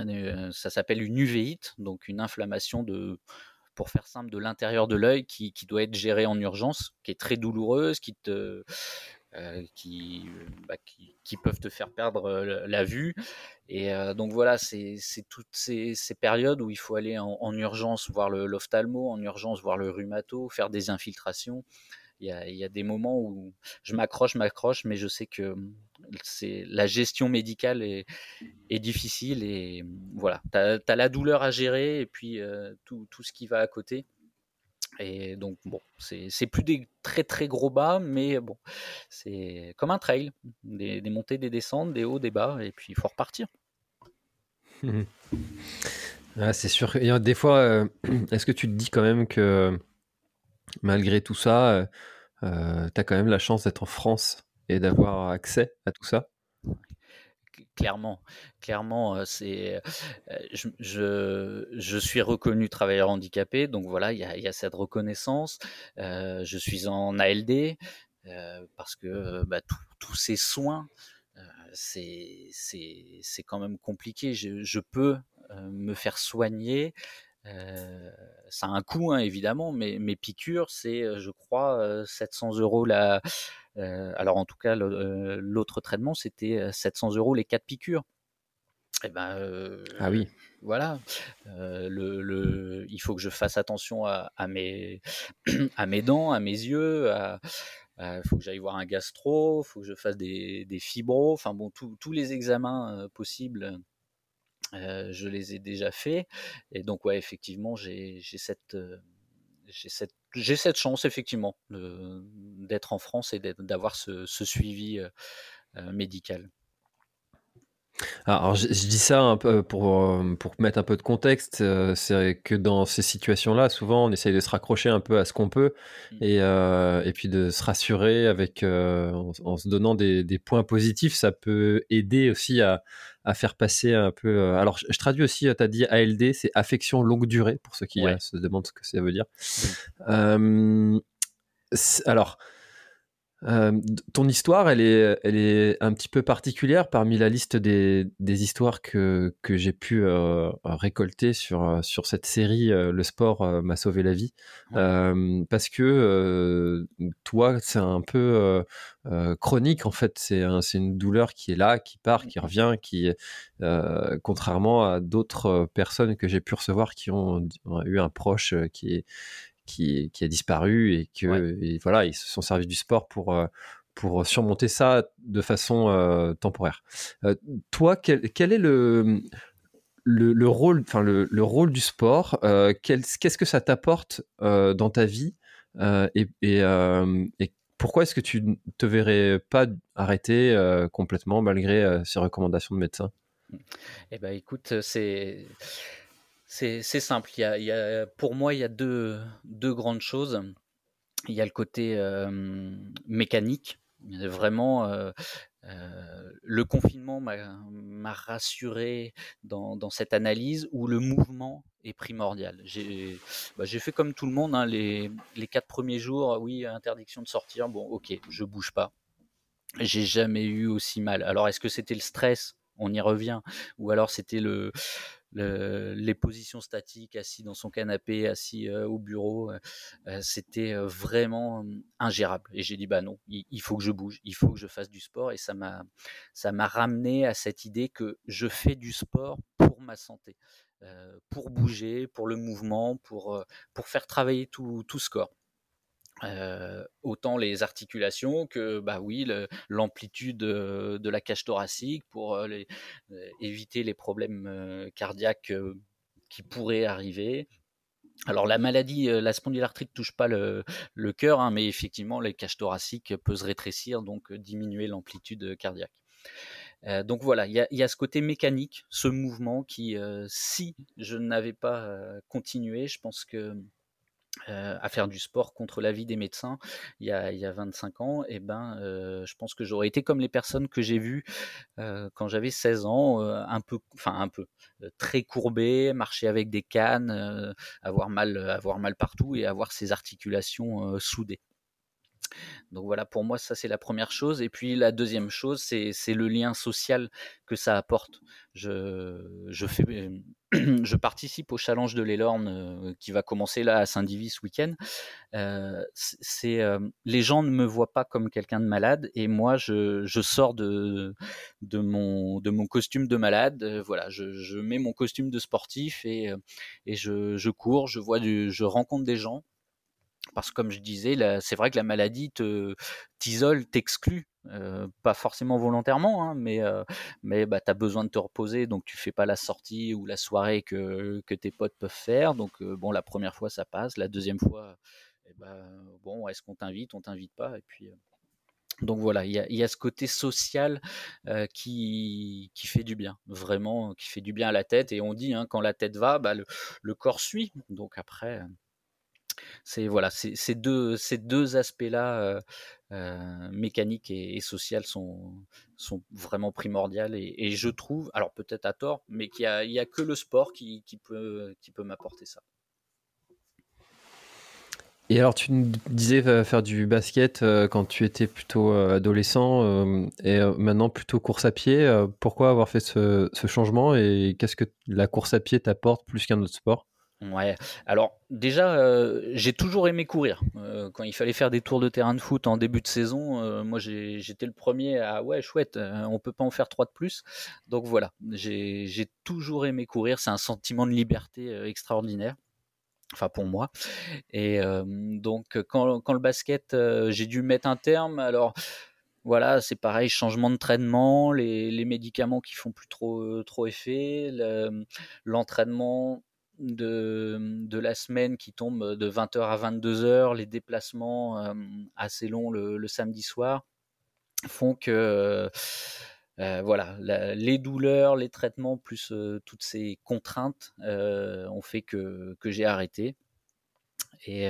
Euh, ça s'appelle une uvéite donc une inflammation de pour faire simple, de l'intérieur de l'œil qui, doit être gérée en urgence, qui est très douloureuse, qui te, qui, bah, qui, peuvent te faire perdre euh, la vue. Et euh, donc voilà, c'est toutes ces, périodes où il faut aller en, en urgence voir l'ophtalmo, en urgence voir le rhumato, faire des infiltrations. Il y a, des moments où je m'accroche, m'accroche, mais je sais que c'est la gestion médicale est, difficile et voilà, tu as, la douleur à gérer et puis tout, tout, ce qui va à côté. Et donc, bon, c'est plus des très très gros bas, mais bon, c'est comme un trail, des, montées, des descentes, des hauts, des bas, et puis il faut repartir. [LAUGHS] Ah, c'est sûr. Et des fois, euh, [CLEARS THROAT] est-ce que tu te dis quand même que malgré tout ça, euh, euh, tu as quand même la chance d'être en France et d'avoir accès à tout ça? Clairement, clairement, c'est, je, je, suis reconnu travailleur handicapé, donc voilà, il y a, y a, cette reconnaissance. je suis en ALD parce que bah, tous ces soins, c'est, c'est, c'est quand même compliqué. Je, je peux me faire soigner. Ça a un coût hein, évidemment, mais mes piqûres, c'est, je crois, 700 euros la, euh, alors en tout cas, euh, l'autre traitement, c'était 700 euh, euros les quatre piqûres. Et eh ben, ah oui. Voilà. le, il faut que je fasse attention à, mes, [CLEARS THROAT] à mes dents, à mes yeux, il faut que j'aille voir un gastro, il faut que je fasse des, des fibros, enfin bon, tous les examens possibles, je les ai déjà faits. Et donc, ouais, effectivement, j'ai cette, j'ai cette j'ai cette chance effectivement d'être en France et d'avoir ce, suivi médical. Alors, je, dis ça un peu pour, euh, pour mettre un peu de contexte. c'est que dans ces situations-là, souvent, on essaye de se raccrocher un peu à ce qu'on peut mmh. et, et, puis de se rassurer avec, en, se donnant des, des, points positifs. Ça peut aider aussi à, à faire passer un peu. Euh, alors, je, traduis aussi, tu as dit ALD, c'est affection longue durée, pour ceux qui euh, se demandent ce que ça veut dire. Euh, alors, euh, ton histoire, elle est, elle est un petit peu particulière parmi la liste des, des histoires que, que j'ai pu euh, récolter sur, euh, sur cette série Le sport m'a sauvé la vie. parce que toi, c'est un peu chronique en fait. C'est un, une douleur qui est là, qui part, qui revient, qui, contrairement à d'autres personnes que j'ai pu recevoir qui ont, ont eu un proche qui est qui, qui a disparu et que voilà, ils se sont servis du sport pour euh, pour surmonter ça de façon euh, temporaire. Euh, toi, quel, quel, est le le, le rôle, enfin le, le, rôle du sport Qu'est-ce que ça t'apporte dans ta vie et, et, et, pourquoi est-ce que tu ne te verrais pas arrêter complètement malgré ces recommandations de médecins Eh ben, écoute, c'est c'est simple. Il y, a, pour moi, il y a deux, grandes choses. Il y a le côté mécanique. Vraiment, euh, euh, le confinement m'a rassuré dans, cette analyse où le mouvement est primordial. J'ai bah, fait comme tout le monde hein, les, les quatre premiers jours. Oui, interdiction de sortir. Bon, ok, je bouge pas. J'ai jamais eu aussi mal. Alors, est-ce que c'était le stress? On y revient, ou alors c'était le, les positions statiques, assis dans son canapé, assis euh, au bureau, euh, euh, c'était vraiment ingérable. Et j'ai dit bah non, il, faut que je bouge, il faut que je fasse du sport. Et ça m'a ça m'a ramené à cette idée que je fais du sport pour ma santé, pour bouger, pour le mouvement, pour pour faire travailler tout tout ce corps. Euh, autant les articulations que bah oui l'amplitude de la cage thoracique pour euh, euh, éviter les problèmes cardiaques qui pourraient arriver. Alors la maladie, la spondylarthrite touche pas le, cœur, hein, mais effectivement les cages thoraciques peuvent se rétrécir, donc diminuer l'amplitude cardiaque. donc voilà, il y a, ce côté mécanique, ce mouvement qui, si je n'avais pas continué, je pense que à faire du sport contre l'avis des médecins il y a, il y a 25 ans, eh ben, je pense que j'aurais été comme les personnes que j'ai vues quand j'avais 16 ans, un peu, enfin un peu, très courbé, marcher avec des cannes, avoir mal, avoir mal partout et avoir ses articulations soudées. Donc voilà, pour moi, ça c'est la première chose. Et puis la deuxième chose, c'est le lien social que ça apporte. Je, je, fais, [CLEARS THROAT] je participe au challenge de l'Elorne qui va commencer là à Saint-Divis ce week-end. Les gens ne me voient pas comme quelqu'un de malade et moi je, je sors de, de, mon, de mon costume de malade. voilà, je, je, mets mon costume de sportif et, et je, je cours, je vois du, je rencontre des gens parce que comme je disais, c'est vrai que la maladie te t'isole, t'exclut, euh, pas forcément volontairement, hein, mais mais bah as besoin de te reposer, donc tu fais pas la sortie ou la soirée que, que tes potes peuvent faire. Donc bon, la première fois ça passe, la deuxième fois, eh ben, bon, est-ce qu'on t'invite, on t'invite pas, et puis donc voilà, il y a, ce côté social qui, qui fait du bien, vraiment, qui fait du bien à la tête. Et on dit, hein, quand la tête va, bah, le, corps suit. Donc après, c'est voilà, ces deux, ces deux aspects-là, mécaniques et, et social, sont, sont vraiment primordiaux. Et, je trouve, alors peut-être à tort, mais qu'il n'y a, a que le sport qui, qui peut, qui peut m'apporter ça. Et alors, tu disais euh, faire du basket euh, quand tu étais plutôt euh, adolescent et maintenant plutôt course à pied. pourquoi avoir fait ce, changement et qu'est-ce que la course à pied t'apporte plus qu'un autre sport? Ouais, alors déjà, j'ai toujours aimé courir. quand il fallait faire des tours de terrain de foot en début de saison, moi j'étais le premier à ouais, chouette, on peut pas en faire trois de plus. Donc voilà, j'ai toujours aimé courir. C'est un sentiment de liberté extraordinaire enfin pour moi. Et donc quand, quand, le basket, j'ai dû mettre un terme. Alors voilà, c'est pareil, changement de traitement, les, les, médicaments qui font plus trop trop effet, l'entraînement de, la semaine qui tombe de 20h à 22h, les déplacements assez longs le, samedi soir font que euh, voilà, les douleurs, les traitements, plus euh, toutes ces contraintes euh, ont fait que, j'ai arrêté. Et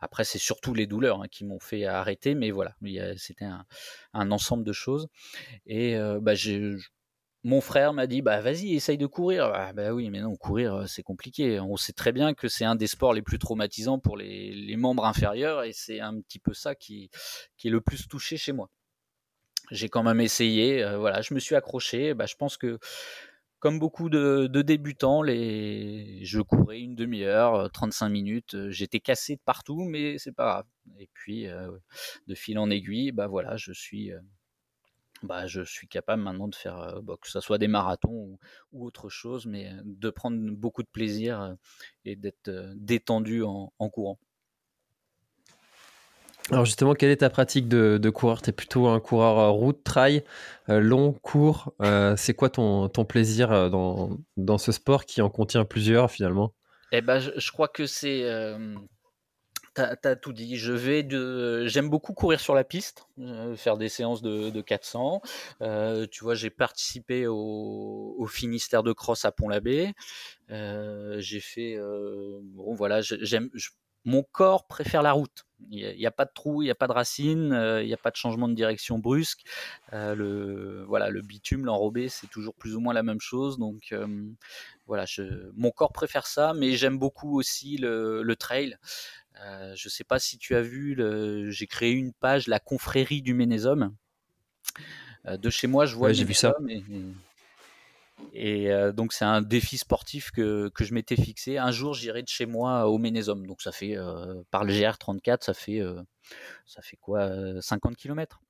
après, c'est surtout les douleurs hein, qui m'ont fait arrêter, mais voilà, c'était un, un, ensemble de choses. Et bah, mon frère m'a dit bah vas-y essaye de courir ah, bah oui mais non courir c'est compliqué on sait très bien que c'est un des sports les plus traumatisants pour les, membres inférieurs et c'est un petit peu ça qui, est le plus touché chez moi j'ai quand même essayé. Voilà, je me suis accroché. Bah, je pense que comme beaucoup de, débutants, les... je courais une demi-heure, 35 euh, minutes. J'étais cassé de partout, mais c'est pas grave. Et puis, de fil en aiguille, bah voilà, je suis, bah, je suis capable maintenant de faire, bah, que ce soit des marathons ou, autre chose, mais de prendre beaucoup de plaisir et d'être détendu en courant. Alors justement, quelle est ta pratique de, de coureur? Tu es plutôt un coureur route, trail, long, court. C'est quoi ton, ton plaisir dans, dans, ce sport qui en contient plusieurs finalement? Eh ben, je, crois que c'est... T'as as tout dit. Je vais de. J'aime beaucoup courir sur la piste, faire des séances de, de 400. tu vois, j'ai participé au, Finistère de Cross à Pont-l'Abbé. j'ai fait. bon, voilà, j'aime mon corps préfère la route. Il n'y a, pas de trou, il n'y a pas de racines, euh, il n'y a pas de changement de direction brusque. Euh, le, voilà, le bitume, l'enrobé, c'est toujours plus ou moins la même chose. Donc euh, voilà, mon corps préfère ça, mais j'aime beaucoup aussi le trail. Je ne sais pas si tu as vu, j'ai créé une page, la confrérie du Ménésum. de chez moi, je vois. j'ai vu ça. Et euh, donc c'est un défi sportif que, que je m'étais fixé. Un jour, j'irai de chez moi au Ménésum. Donc ça fait euh, par le GR34, ça fait euh, ça fait quoi 50 km.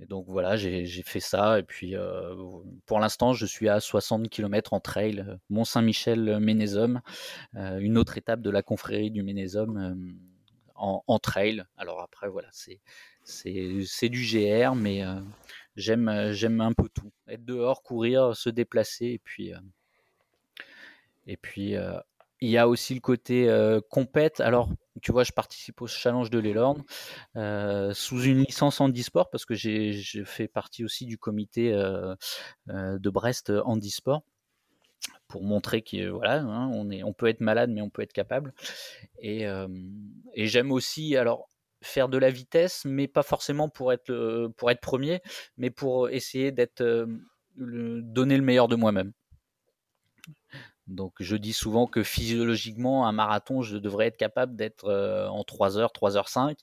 Et donc voilà, j'ai fait ça. Et puis pour l'instant, je suis à 60 km en trail, Mont Saint-Michel Ménésum, une autre étape de la confrérie du Ménésum en, en, trail. Alors après voilà, c'est du GR, mais j'aime euh, j'aime un peu tout. Être dehors, courir, se déplacer et puis euh, et puis euh, il y a aussi le côté compète. Alors, tu vois, je participe au challenge de l'Elorn sous une licence handisport parce que j'ai fait partie aussi du comité de Brest handisport pour montrer que voilà, hein, on est, on peut être malade mais on peut être capable. Et, et j'aime aussi, alors faire de la vitesse, mais pas forcément pour être, pour être premier, mais pour essayer d'être, donner le meilleur de moi-même. Donc je dis souvent que physiologiquement, un marathon, je devrais être capable d'être euh, en 3 heures, 3 heures 5.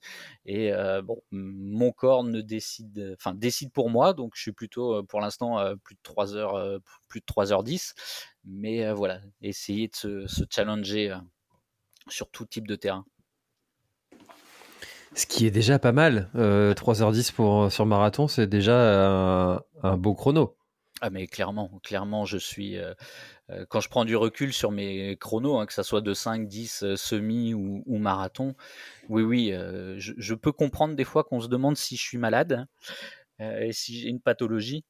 Et euh, bon, mon corps ne décide, enfin décide pour moi, donc je suis plutôt pour l'instant plus de 3 heures, plus de 3 heures 10. Mais voilà, essayer de se, se challenger sur tout type de terrain. Ce qui est déjà pas mal. 3h10 euh, pour, sur marathon, c'est déjà un, beau chrono. Ah mais clairement, clairement, je suis, euh, quand je prends du recul sur mes chronos, hein, que ça soit de 5, 10, semi ou, marathon, oui, oui, je, je, peux comprendre des fois qu'on se demande si je suis malade et si j'ai une pathologie.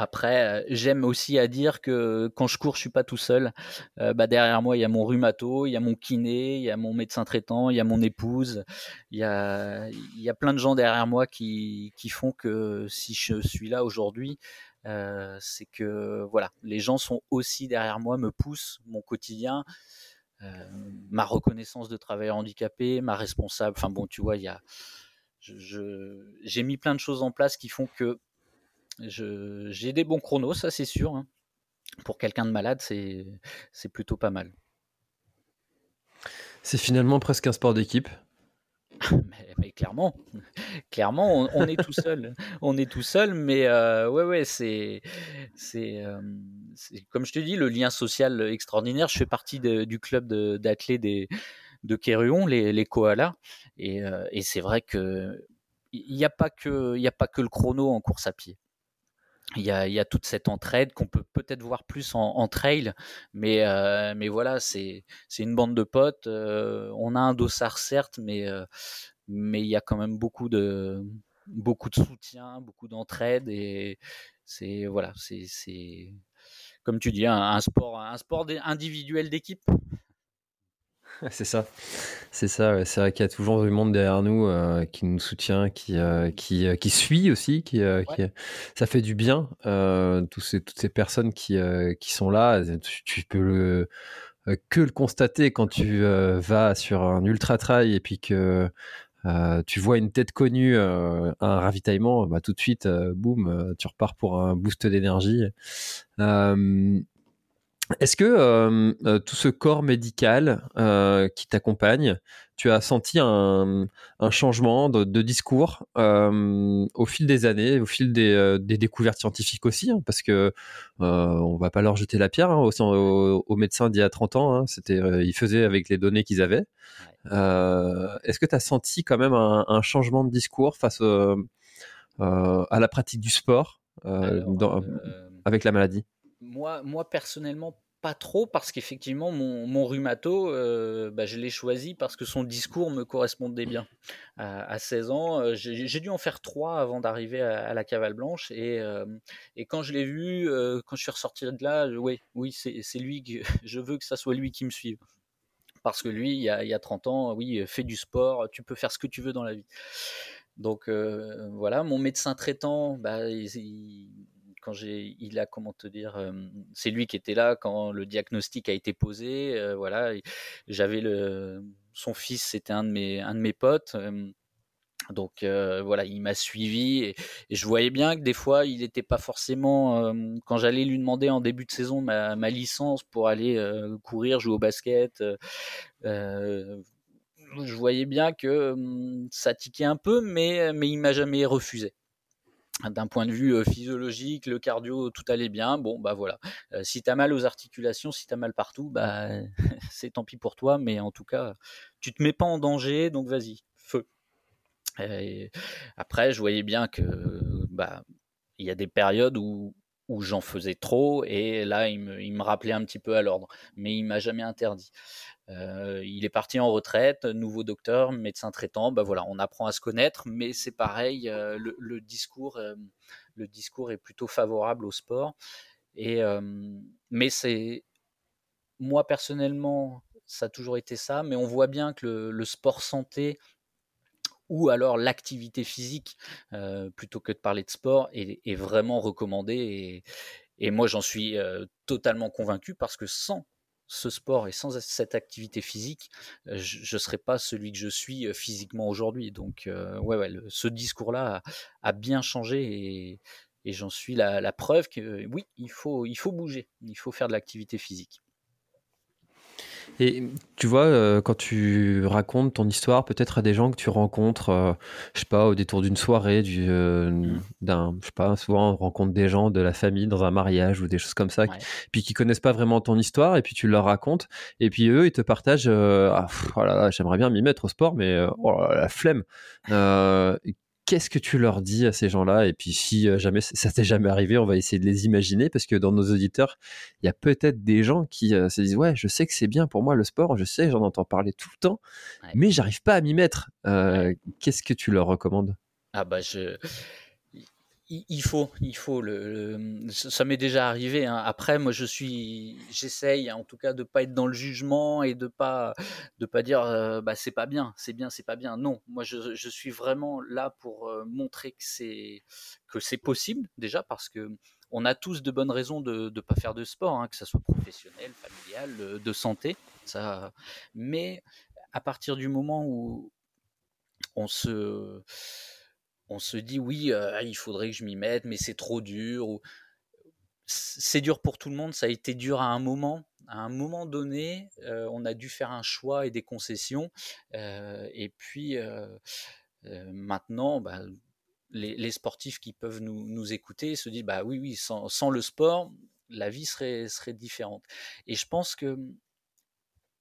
Après, j'aime aussi à dire que quand je cours, je suis pas tout seul. bah derrière moi, il y a mon rhumato, il y a mon kiné, il y a mon médecin traitant, il y a mon épouse, il y a, plein de gens derrière moi qui, font que si je suis là aujourd'hui, euh, c'est que voilà, les gens sont aussi derrière moi, me poussent mon quotidien, euh, ma reconnaissance de travailleur handicapé, ma responsable. Enfin bon, tu vois, il y a, j'ai mis plein de choses en place qui font que j'ai des bons chronos, ça c'est sûr. Hein. Pour quelqu'un de malade, c'est plutôt pas mal. C'est finalement presque un sport d'équipe. [LAUGHS] mais, clairement, [LAUGHS] clairement, on, est tout seul. On est tout seul, mais euh, ouais, ouais, c'est, euh, c'est, comme je te dis, le lien social extraordinaire. Je fais partie du club d'athlètes de, de Kéruon, les, les koalas, et, euh, c'est vrai que il n'y a pas que, il a pas que le chrono en course à pied il y, a, toute cette entraide qu'on peut peut-être voir plus en, trail, mais, euh, mais voilà, c'est une bande de potes. Euh, on a un dossard certes, mais euh, mais il y a quand même beaucoup de beaucoup de soutien, beaucoup d'entraide et c'est voilà, c'est comme tu dis un, sport un sport individuel d'équipe. [LAUGHS] C'est ça, c'est ça. C'est vrai qu'il y a toujours du monde derrière nous euh, qui nous soutient, qui euh, qui, euh, qui suit aussi, qui, ça fait du bien. tous ces, toutes ces personnes qui qui sont là, tu, peux le que le constater quand tu vas sur un ultra trail et puis que tu vois une tête connue, un ravitaillement, bah, tout de suite, boum, tu repars pour un boost d'énergie. Est-ce que euh, euh, tout ce corps médical euh, qui t'accompagne, tu as senti un, changement de, discours au fil des années, au fil des, découvertes scientifiques aussi, hein, parce que on va pas leur jeter la pierre hein, aux, médecins d'il y a 30 ans, hein, c'était, ils faisaient avec les données qu'ils avaient. Est-ce que tu as senti quand même un, changement de discours face à la pratique du sport avec la maladie? Moi, moi, personnellement, pas trop, parce qu'effectivement, mon, mon rhumato, euh, bah, je l'ai choisi parce que son discours me correspondait bien. À, 16 ans, euh, j'ai dû en faire trois avant d'arriver à, la cavale blanche. Et, euh, et quand je l'ai vu, quand je suis ressorti de là, oui, oui c'est lui que [LAUGHS] je veux que ça soit lui qui me suive. Parce que lui, il y a, il y a 30 ans, oui, fait du sport, tu peux faire ce que tu veux dans la vie. Donc voilà, mon médecin traitant, bah, il, quand j'ai, il a comment te dire, c'est lui qui était là quand le diagnostic a été posé. voilà, j'avais le, son fils, c'était un de mes, un de mes potes. donc voilà, il m'a suivi et, je voyais bien que des fois, il n'était pas forcément. quand j'allais lui demander en début de saison ma, ma licence pour aller courir, jouer au basket, je voyais bien que ça tiquait un peu, mais, mais il m'a jamais refusé d'un point de vue physiologique, le cardio, tout allait bien. Bon, bah voilà. si tu as mal aux articulations, si tu as mal partout, bah [LAUGHS] c'est tant pis pour toi, mais en tout cas, tu te mets pas en danger, donc vas-y, feu. après, je voyais bien que bah il y a des périodes où, où j'en faisais trop et là il me, il me rappelait un petit peu à l'ordre, mais il m'a jamais interdit. Euh, il est parti en retraite, nouveau docteur, médecin traitant. Bah voilà, on apprend à se connaître, mais c'est pareil, euh, le, discours, euh, le discours est plutôt favorable au sport. Et mais c'est moi personnellement, ça a toujours été ça, mais on voit bien que le, sport santé ou alors l'activité physique, plutôt que de parler de sport, est, vraiment recommandé. Et, et moi, j'en suis totalement convaincu parce que sans ce sport et sans cette activité physique, je ne serais pas celui que je suis physiquement aujourd'hui. Donc, ouais, ouais ce discours-là a, bien changé et, j'en suis la, la, preuve que oui, il faut bouger, il faut faire de l'activité physique. Et tu vois, euh, quand tu racontes ton histoire, peut-être à des gens que tu rencontres, euh, je sais pas, au détour d'une soirée, du, euh, mmh. d'un, je sais pas, souvent on rencontre des gens de la famille dans un mariage ou des choses comme ça, puis qui connaissent pas vraiment ton histoire, et puis tu leur racontes, et puis eux, ils te partagent, ah, oh là là, j'aimerais bien m'y mettre au sport, mais oh la flemme qu'est-ce que tu leur dis à ces gens-là? Et puis si jamais ça t'est jamais arrivé, on va essayer de les imaginer parce que dans nos auditeurs, il y a peut-être des gens qui se disent ouais, je sais que c'est bien pour moi le sport, je sais, j'en entends parler tout le temps, mais j'arrive pas à m'y mettre. Qu'est-ce que tu leur recommandes? Ah bah je il faut, il faut ça m'est déjà arrivé. Hein. Après, moi, je suis, j'essaye, en tout cas, de pas être dans le jugement et de pas, de pas dire, euh, bah c'est pas bien, c'est bien, c'est pas bien. Non, moi, je, suis vraiment là pour euh, montrer que c'est, que c'est possible déjà parce que on a tous de bonnes raisons de ne pas faire de sport, hein, que ce soit professionnel, familial, euh, de santé. Ça, mais à partir du moment où on se on se dit oui, euh, il faudrait que je m'y mette, mais c'est trop dur. C'est dur pour tout le monde, ça a été dur à un moment. À un moment donné, on a dû faire un choix et des concessions. Et puis maintenant, bah, les, sportifs qui peuvent nous, écouter se disent bah oui, oui, sans, le sport, la vie serait différente. Et je pense que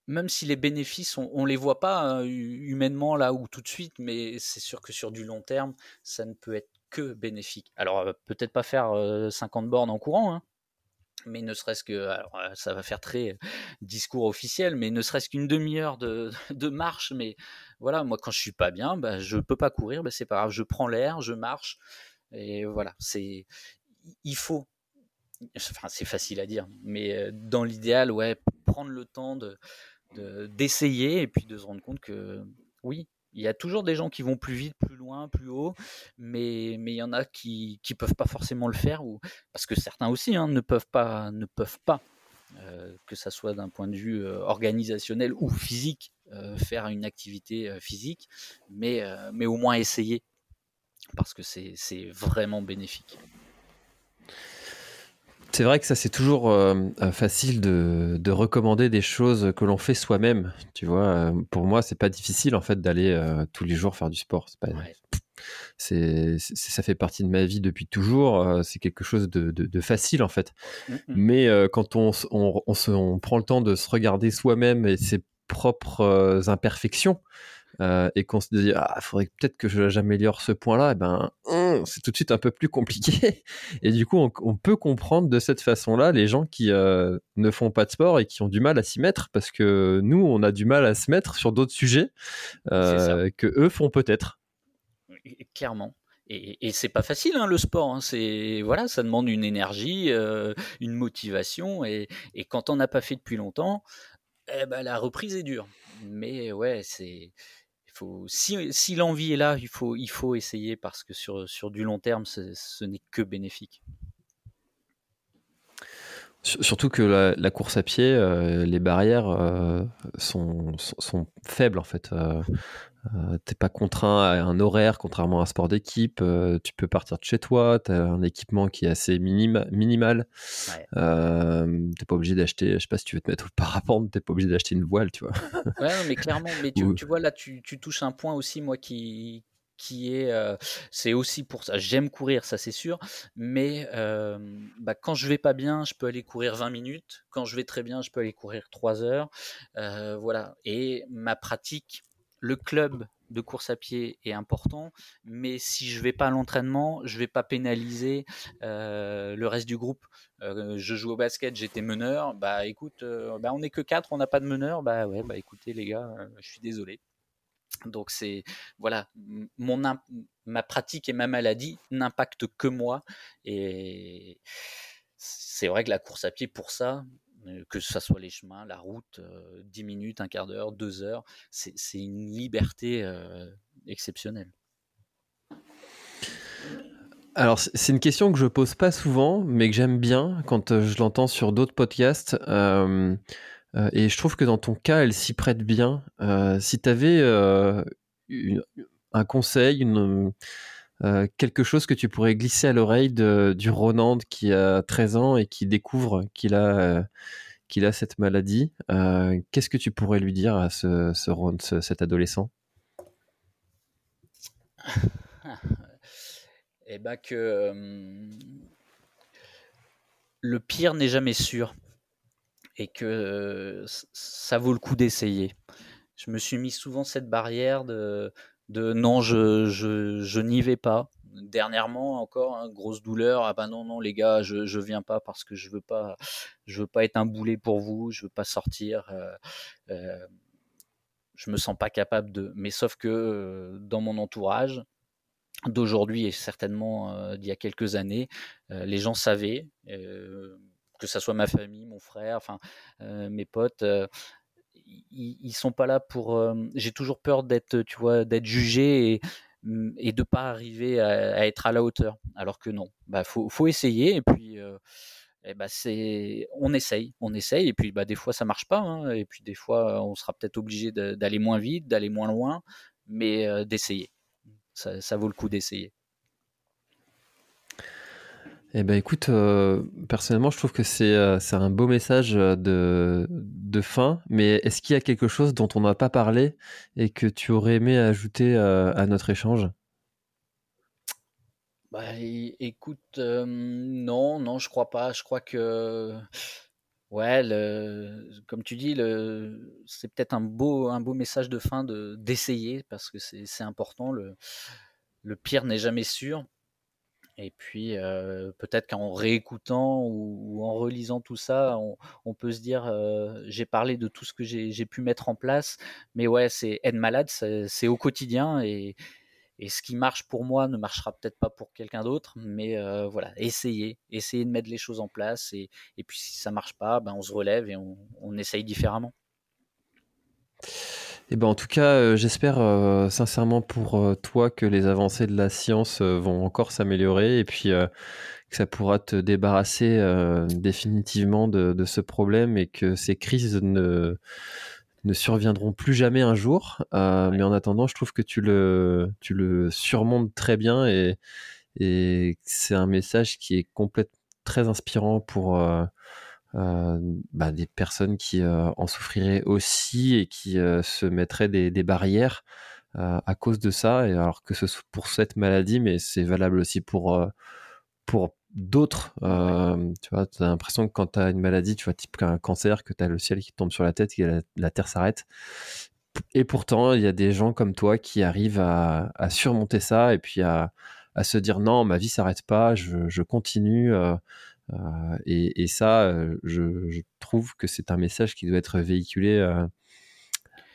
même si les bénéfices, on, ne les voit pas hein, humainement là ou tout de suite, mais c'est sûr que sur du long terme, ça ne peut être que bénéfique. Alors euh, peut-être pas faire 50 euh, bornes en courant, hein, mais ne serait-ce que, alors euh, ça va faire très discours officiel, mais ne serait-ce qu'une demi-heure [LAUGHS] de, marche, mais voilà, moi quand je suis pas bien, bah, je peux pas courir, bah, c'est pas grave, je prends l'air, je marche, et voilà, c'est, il faut, enfin c'est facile à dire, mais dans l'idéal, ouais, prendre le temps de d'essayer et puis de se rendre compte que oui, il y a toujours des gens qui vont plus vite, plus loin, plus haut, mais mais il y en a qui qui peuvent pas forcément le faire ou parce que certains aussi hein, ne peuvent pas ne peuvent pas euh, que ça soit d'un point de vue euh, organisationnel ou physique euh, faire une activité physique, mais mais au moins essayer parce que c'est vraiment bénéfique. C'est vrai que ça, c'est toujours euh, euh, facile de, de, recommander des choses que l'on fait soi-même. Tu vois, euh, pour moi, c'est pas difficile en fait d'aller tous les jours faire du sport. C'est pas, c'est, ça fait partie de ma vie depuis toujours. c'est quelque chose de, de, facile en fait. Mmh, mmh. Mais quand on, on, on, se, on, prend le temps de se regarder soi-même et ses propres imperfections, euh, et qu'on se dit ah faudrait peut-être que j'améliore ce point-là, et eh ben hum, c'est tout de suite un peu plus compliqué. [LAUGHS] Et du coup, on, peut comprendre de cette façon-là les gens qui euh, ne font pas de sport et qui ont du mal à s'y mettre parce que nous, on a du mal à se mettre sur d'autres sujets euh, que eux font peut-être. Clairement. Et, et c'est pas facile hein, le sport. Hein. C'est voilà, ça demande une énergie, une motivation, et, et quand on n'a pas fait depuis longtemps, eh ben, la reprise est dure. Mais ouais, c'est si, l'envie est là, il faut, essayer parce que sur, du long terme, ce n'est que bénéfique. Surtout que la, course à pied, euh, les barrières euh, sont, sont, faibles en fait. Euh, euh, t'es pas contraint à un horaire, contrairement à un sport d'équipe. Euh, tu peux partir de chez toi. Tu as un équipement qui est assez minimal. Euh, t'es pas obligé d'acheter, je sais pas si tu veux te mettre au parapente, t'es pas obligé d'acheter une voile, tu vois. ouais, mais clairement, mais tu, tu vois là, tu, tu, touches un point aussi, moi, qui, qui est, c'est aussi pour ça. J'aime courir, ça c'est sûr, mais bah, quand je vais pas bien, je peux aller courir 20 minutes. Quand je vais très bien, je peux aller courir 3 heures. voilà. Et ma pratique le club de course à pied est important, mais si je vais pas à l'entraînement, je vais pas pénaliser euh, le reste du groupe. Euh, je joue au basket, j'étais meneur, bah écoute, euh, bah, on n'est que quatre, on n'a pas de meneur, bah ouais, bah écoutez les gars, je suis désolé. Donc c'est voilà, mon ma pratique et ma maladie n'impactent que moi et c'est vrai que la course à pied pour ça, que ce soit les chemins, la route, 10 euh, minutes, un quart d'heure, deux heures, c'est une liberté euh, exceptionnelle. Alors, c'est une question que je pose pas souvent, mais que j'aime bien quand je l'entends sur d'autres podcasts. et je trouve que dans ton cas, elle s'y prête bien. si tu avais un conseil, une, quelque chose que tu pourrais glisser à l'oreille du Ronald qui a 13 ans et qui découvre qu'il a a cette maladie. Euh, qu'est-ce que tu pourrais lui dire à ce, ce, cet adolescent? [LAUGHS] Eh ben que euh, le pire n'est jamais sûr et que ça vaut le coup d'essayer. Je me suis mis souvent cette barrière de de non, je, je, je n'y vais pas. Dernièrement encore, hein, grosse douleur. Ah ben non, non, les gars, je, je viens pas parce que je veux pas, je veux pas être un boulet pour vous. Je veux pas sortir. Euh, euh, je me sens pas capable de. Mais sauf que euh, dans mon entourage d'aujourd'hui et certainement euh, d'il y a quelques années, euh, les gens savaient que ça soit ma famille, mon frère, enfin mes potes ils, ils sont pas là pour. J'ai toujours peur d'être, tu vois, d'être jugé et, mm, et de pas arriver à, être à la hauteur. Alors que non, bah faut, essayer et puis. Euh, et bah on essaye, on essaye et puis bah des fois ça marche pas hein, et puis des fois on sera peut-être obligé d'aller moins vite, d'aller moins loin, mais euh, d'essayer. Ça, ça vaut le coup d'essayer. Eh ben écoute, euh, personnellement, je trouve que c'est euh, un beau message de, de fin, mais est-ce qu'il y a quelque chose dont on n'a pas parlé et que tu aurais aimé ajouter euh, à notre échange? Bah, écoute, euh, non, non, je crois pas. Je crois que, ouais, comme tu dis, c'est peut-être un beau, message de fin de d'essayer parce que c'est, c'est important. Le pire n'est jamais sûr. Et puis euh, peut-être qu'en réécoutant ou, en relisant tout ça, on, peut se dire euh, j'ai parlé de tout ce que j'ai, pu mettre en place, mais ouais, c'est être malade, c'est, au quotidien et, ce qui marche pour moi ne marchera peut-être pas pour quelqu'un d'autre, mais voilà, essayer, essayer de mettre les choses en place et, puis si ça marche pas, ben on se relève et on essaye différemment. Eh ben, en tout cas, euh, j'espère euh, sincèrement pour euh, toi que les avancées de la science euh, vont encore s'améliorer et puis euh, que ça pourra te débarrasser euh, définitivement de, de, ce problème et que ces crises ne, ne surviendront plus jamais un jour. Ouais. Mais en attendant, je trouve que tu le, tu le surmontes très bien et, et c'est un message qui est complètement très inspirant pour euh, bah, des personnes qui euh, en souffriraient aussi et qui euh, se mettraient des, des barrières à cause de ça. Et alors que ce soit pour cette maladie, mais c'est valable aussi pour pour d'autres. tu vois, tu as l'impression que quand tu as une maladie, tu vois, type un cancer, que tu as le ciel qui tombe sur la tête, que la, la Terre s'arrête. Et pourtant, il y a des gens comme toi qui arrivent à, à surmonter ça et puis à, à, se dire non, ma vie s'arrête pas, je, je continue. Euh, euh, et, et, ça, euh, je, je, trouve que c'est un message qui doit être véhiculé euh,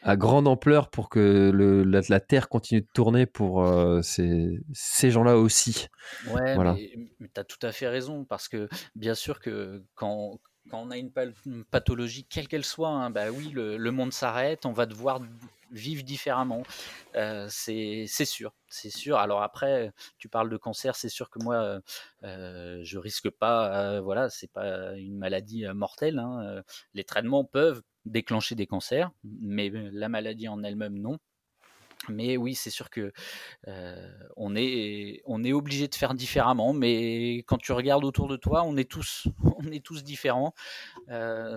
à grande ampleur pour que le, la, la, Terre continue de tourner pour ces, ces gens-là aussi. Ouais, voilà. mais, mais tu as tout à fait raison, parce que bien sûr que quand, quand on a une, pathologie, quelle qu'elle soit, hein, bah oui, le, le monde s'arrête, on va devoir vivent différemment. Euh, c'est sûr, c'est sûr. Alors après, tu parles de cancer, c'est sûr que moi, euh, je risque pas. Euh, voilà, c'est pas une maladie euh, mortelle. Hein. Les traitements peuvent déclencher des cancers, mais la maladie en elle-même non. Mais oui, c'est sûr que on est obligé de faire différemment. Mais quand tu regardes autour de toi, on est tous [LAUGHS] différents.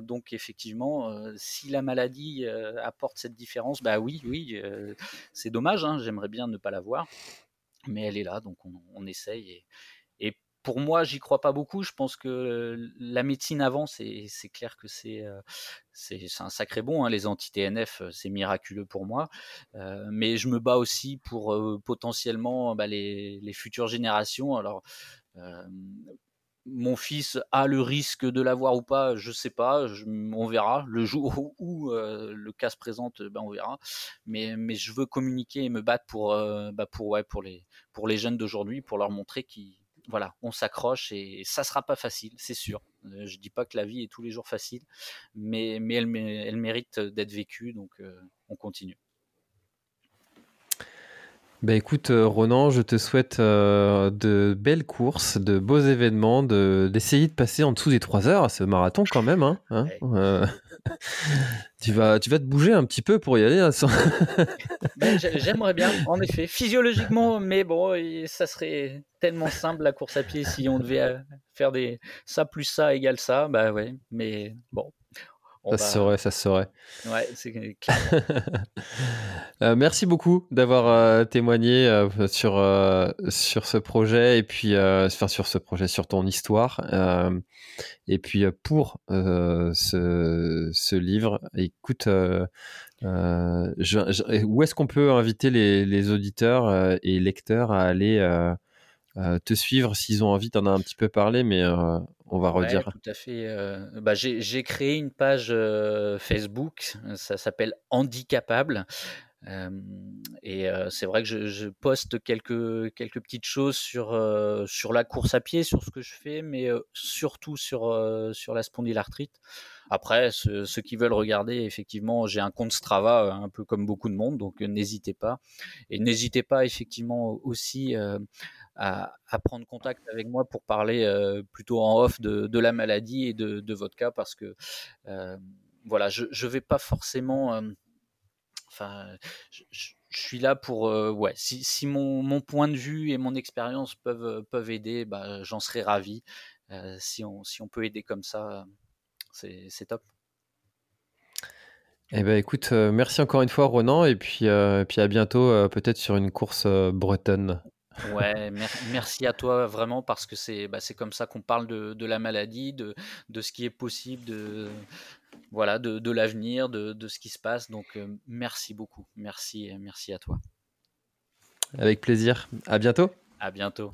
Donc effectivement, si la maladie apporte cette différence, bah oui, oui, c'est dommage. Hein, J'aimerais bien ne pas la voir, mais elle est là, donc on, on essaye. Et pour moi, j'y crois pas beaucoup. Je pense que la médecine avance et c'est clair que c'est euh, un sacré bon. Hein. Les anti-TNF, c'est miraculeux pour moi. Euh, mais je me bats aussi pour euh, potentiellement bah, les, les, futures générations. Alors, euh, mon fils a le risque de l'avoir ou pas, je sais pas, on verra. Le jour [LAUGHS] où, euh, le cas se présente, ben on verra. Mais, je veux communiquer et me battre pour, euh, bah pour, ouais, pour, les, pour les jeunes d'aujourd'hui, pour leur montrer qu'ils voilà, on s'accroche et ça sera pas facile, c'est sûr. Euh, je dis pas que la vie est tous les jours facile, mais, mais elle, elle mérite d'être vécue, donc euh, on continue. Bah écoute, euh, Ronan, je te souhaite euh, de belles courses, de beaux événements, d'essayer de, de, passer en dessous des 3 heures à ce marathon quand même. Hein, hein euh, [LAUGHS] tu, vas, tu vas te bouger un petit peu pour y aller. Hein, sans... [LAUGHS] ben, J'aimerais bien, en effet, physiologiquement, mais bon, ça serait tellement simple la course à pied si on devait faire des ça plus ça égale ça. Bah ouais, mais bon, ça se saurait, ça se saurait. Ouais, [LAUGHS] euh, merci beaucoup d'avoir euh, témoigné euh, sur, sur ce projet et puis enfin, sur ce projet, sur ton histoire. et puis pour ce, ce, livre, écoute, où est-ce qu'on peut inviter les, les auditeurs et lecteurs à aller te suivre? S'ils ont envie T'en as un petit peu parlé, mais on va redire. tout à fait. bah, j'ai créé une page Facebook, ça s'appelle Handicapable. et c'est vrai que je, poste quelques, quelques petites choses sur, sur la course à pied, sur ce que je fais, mais surtout sur, sur la spondylarthrite. Après, ceux, qui veulent regarder, effectivement, j'ai un compte Strava, un peu comme beaucoup de monde, donc n'hésitez pas. Et n'hésitez pas effectivement aussi à, prendre contact avec moi pour parler euh, plutôt en off de, la maladie et de, votre cas parce que euh, voilà, je ne vais pas forcément. Euh, enfin, je, suis là pour. ouais, si, mon, point de vue et mon expérience peuvent, peuvent aider, bah, j'en serais ravi. si, on, si on peut aider comme ça, c'est top. Eh ben écoute, merci encore une fois Ronan et puis, puis à bientôt peut-être sur une course bretonne. Ouais, merci à toi vraiment parce que c'est bah, comme ça qu'on parle de, la maladie, de, de ce qui est possible, de, voilà, de, de l'avenir, de, de ce qui se passe. Donc euh, merci beaucoup, merci, merci à toi. Avec plaisir. À bientôt. À bientôt.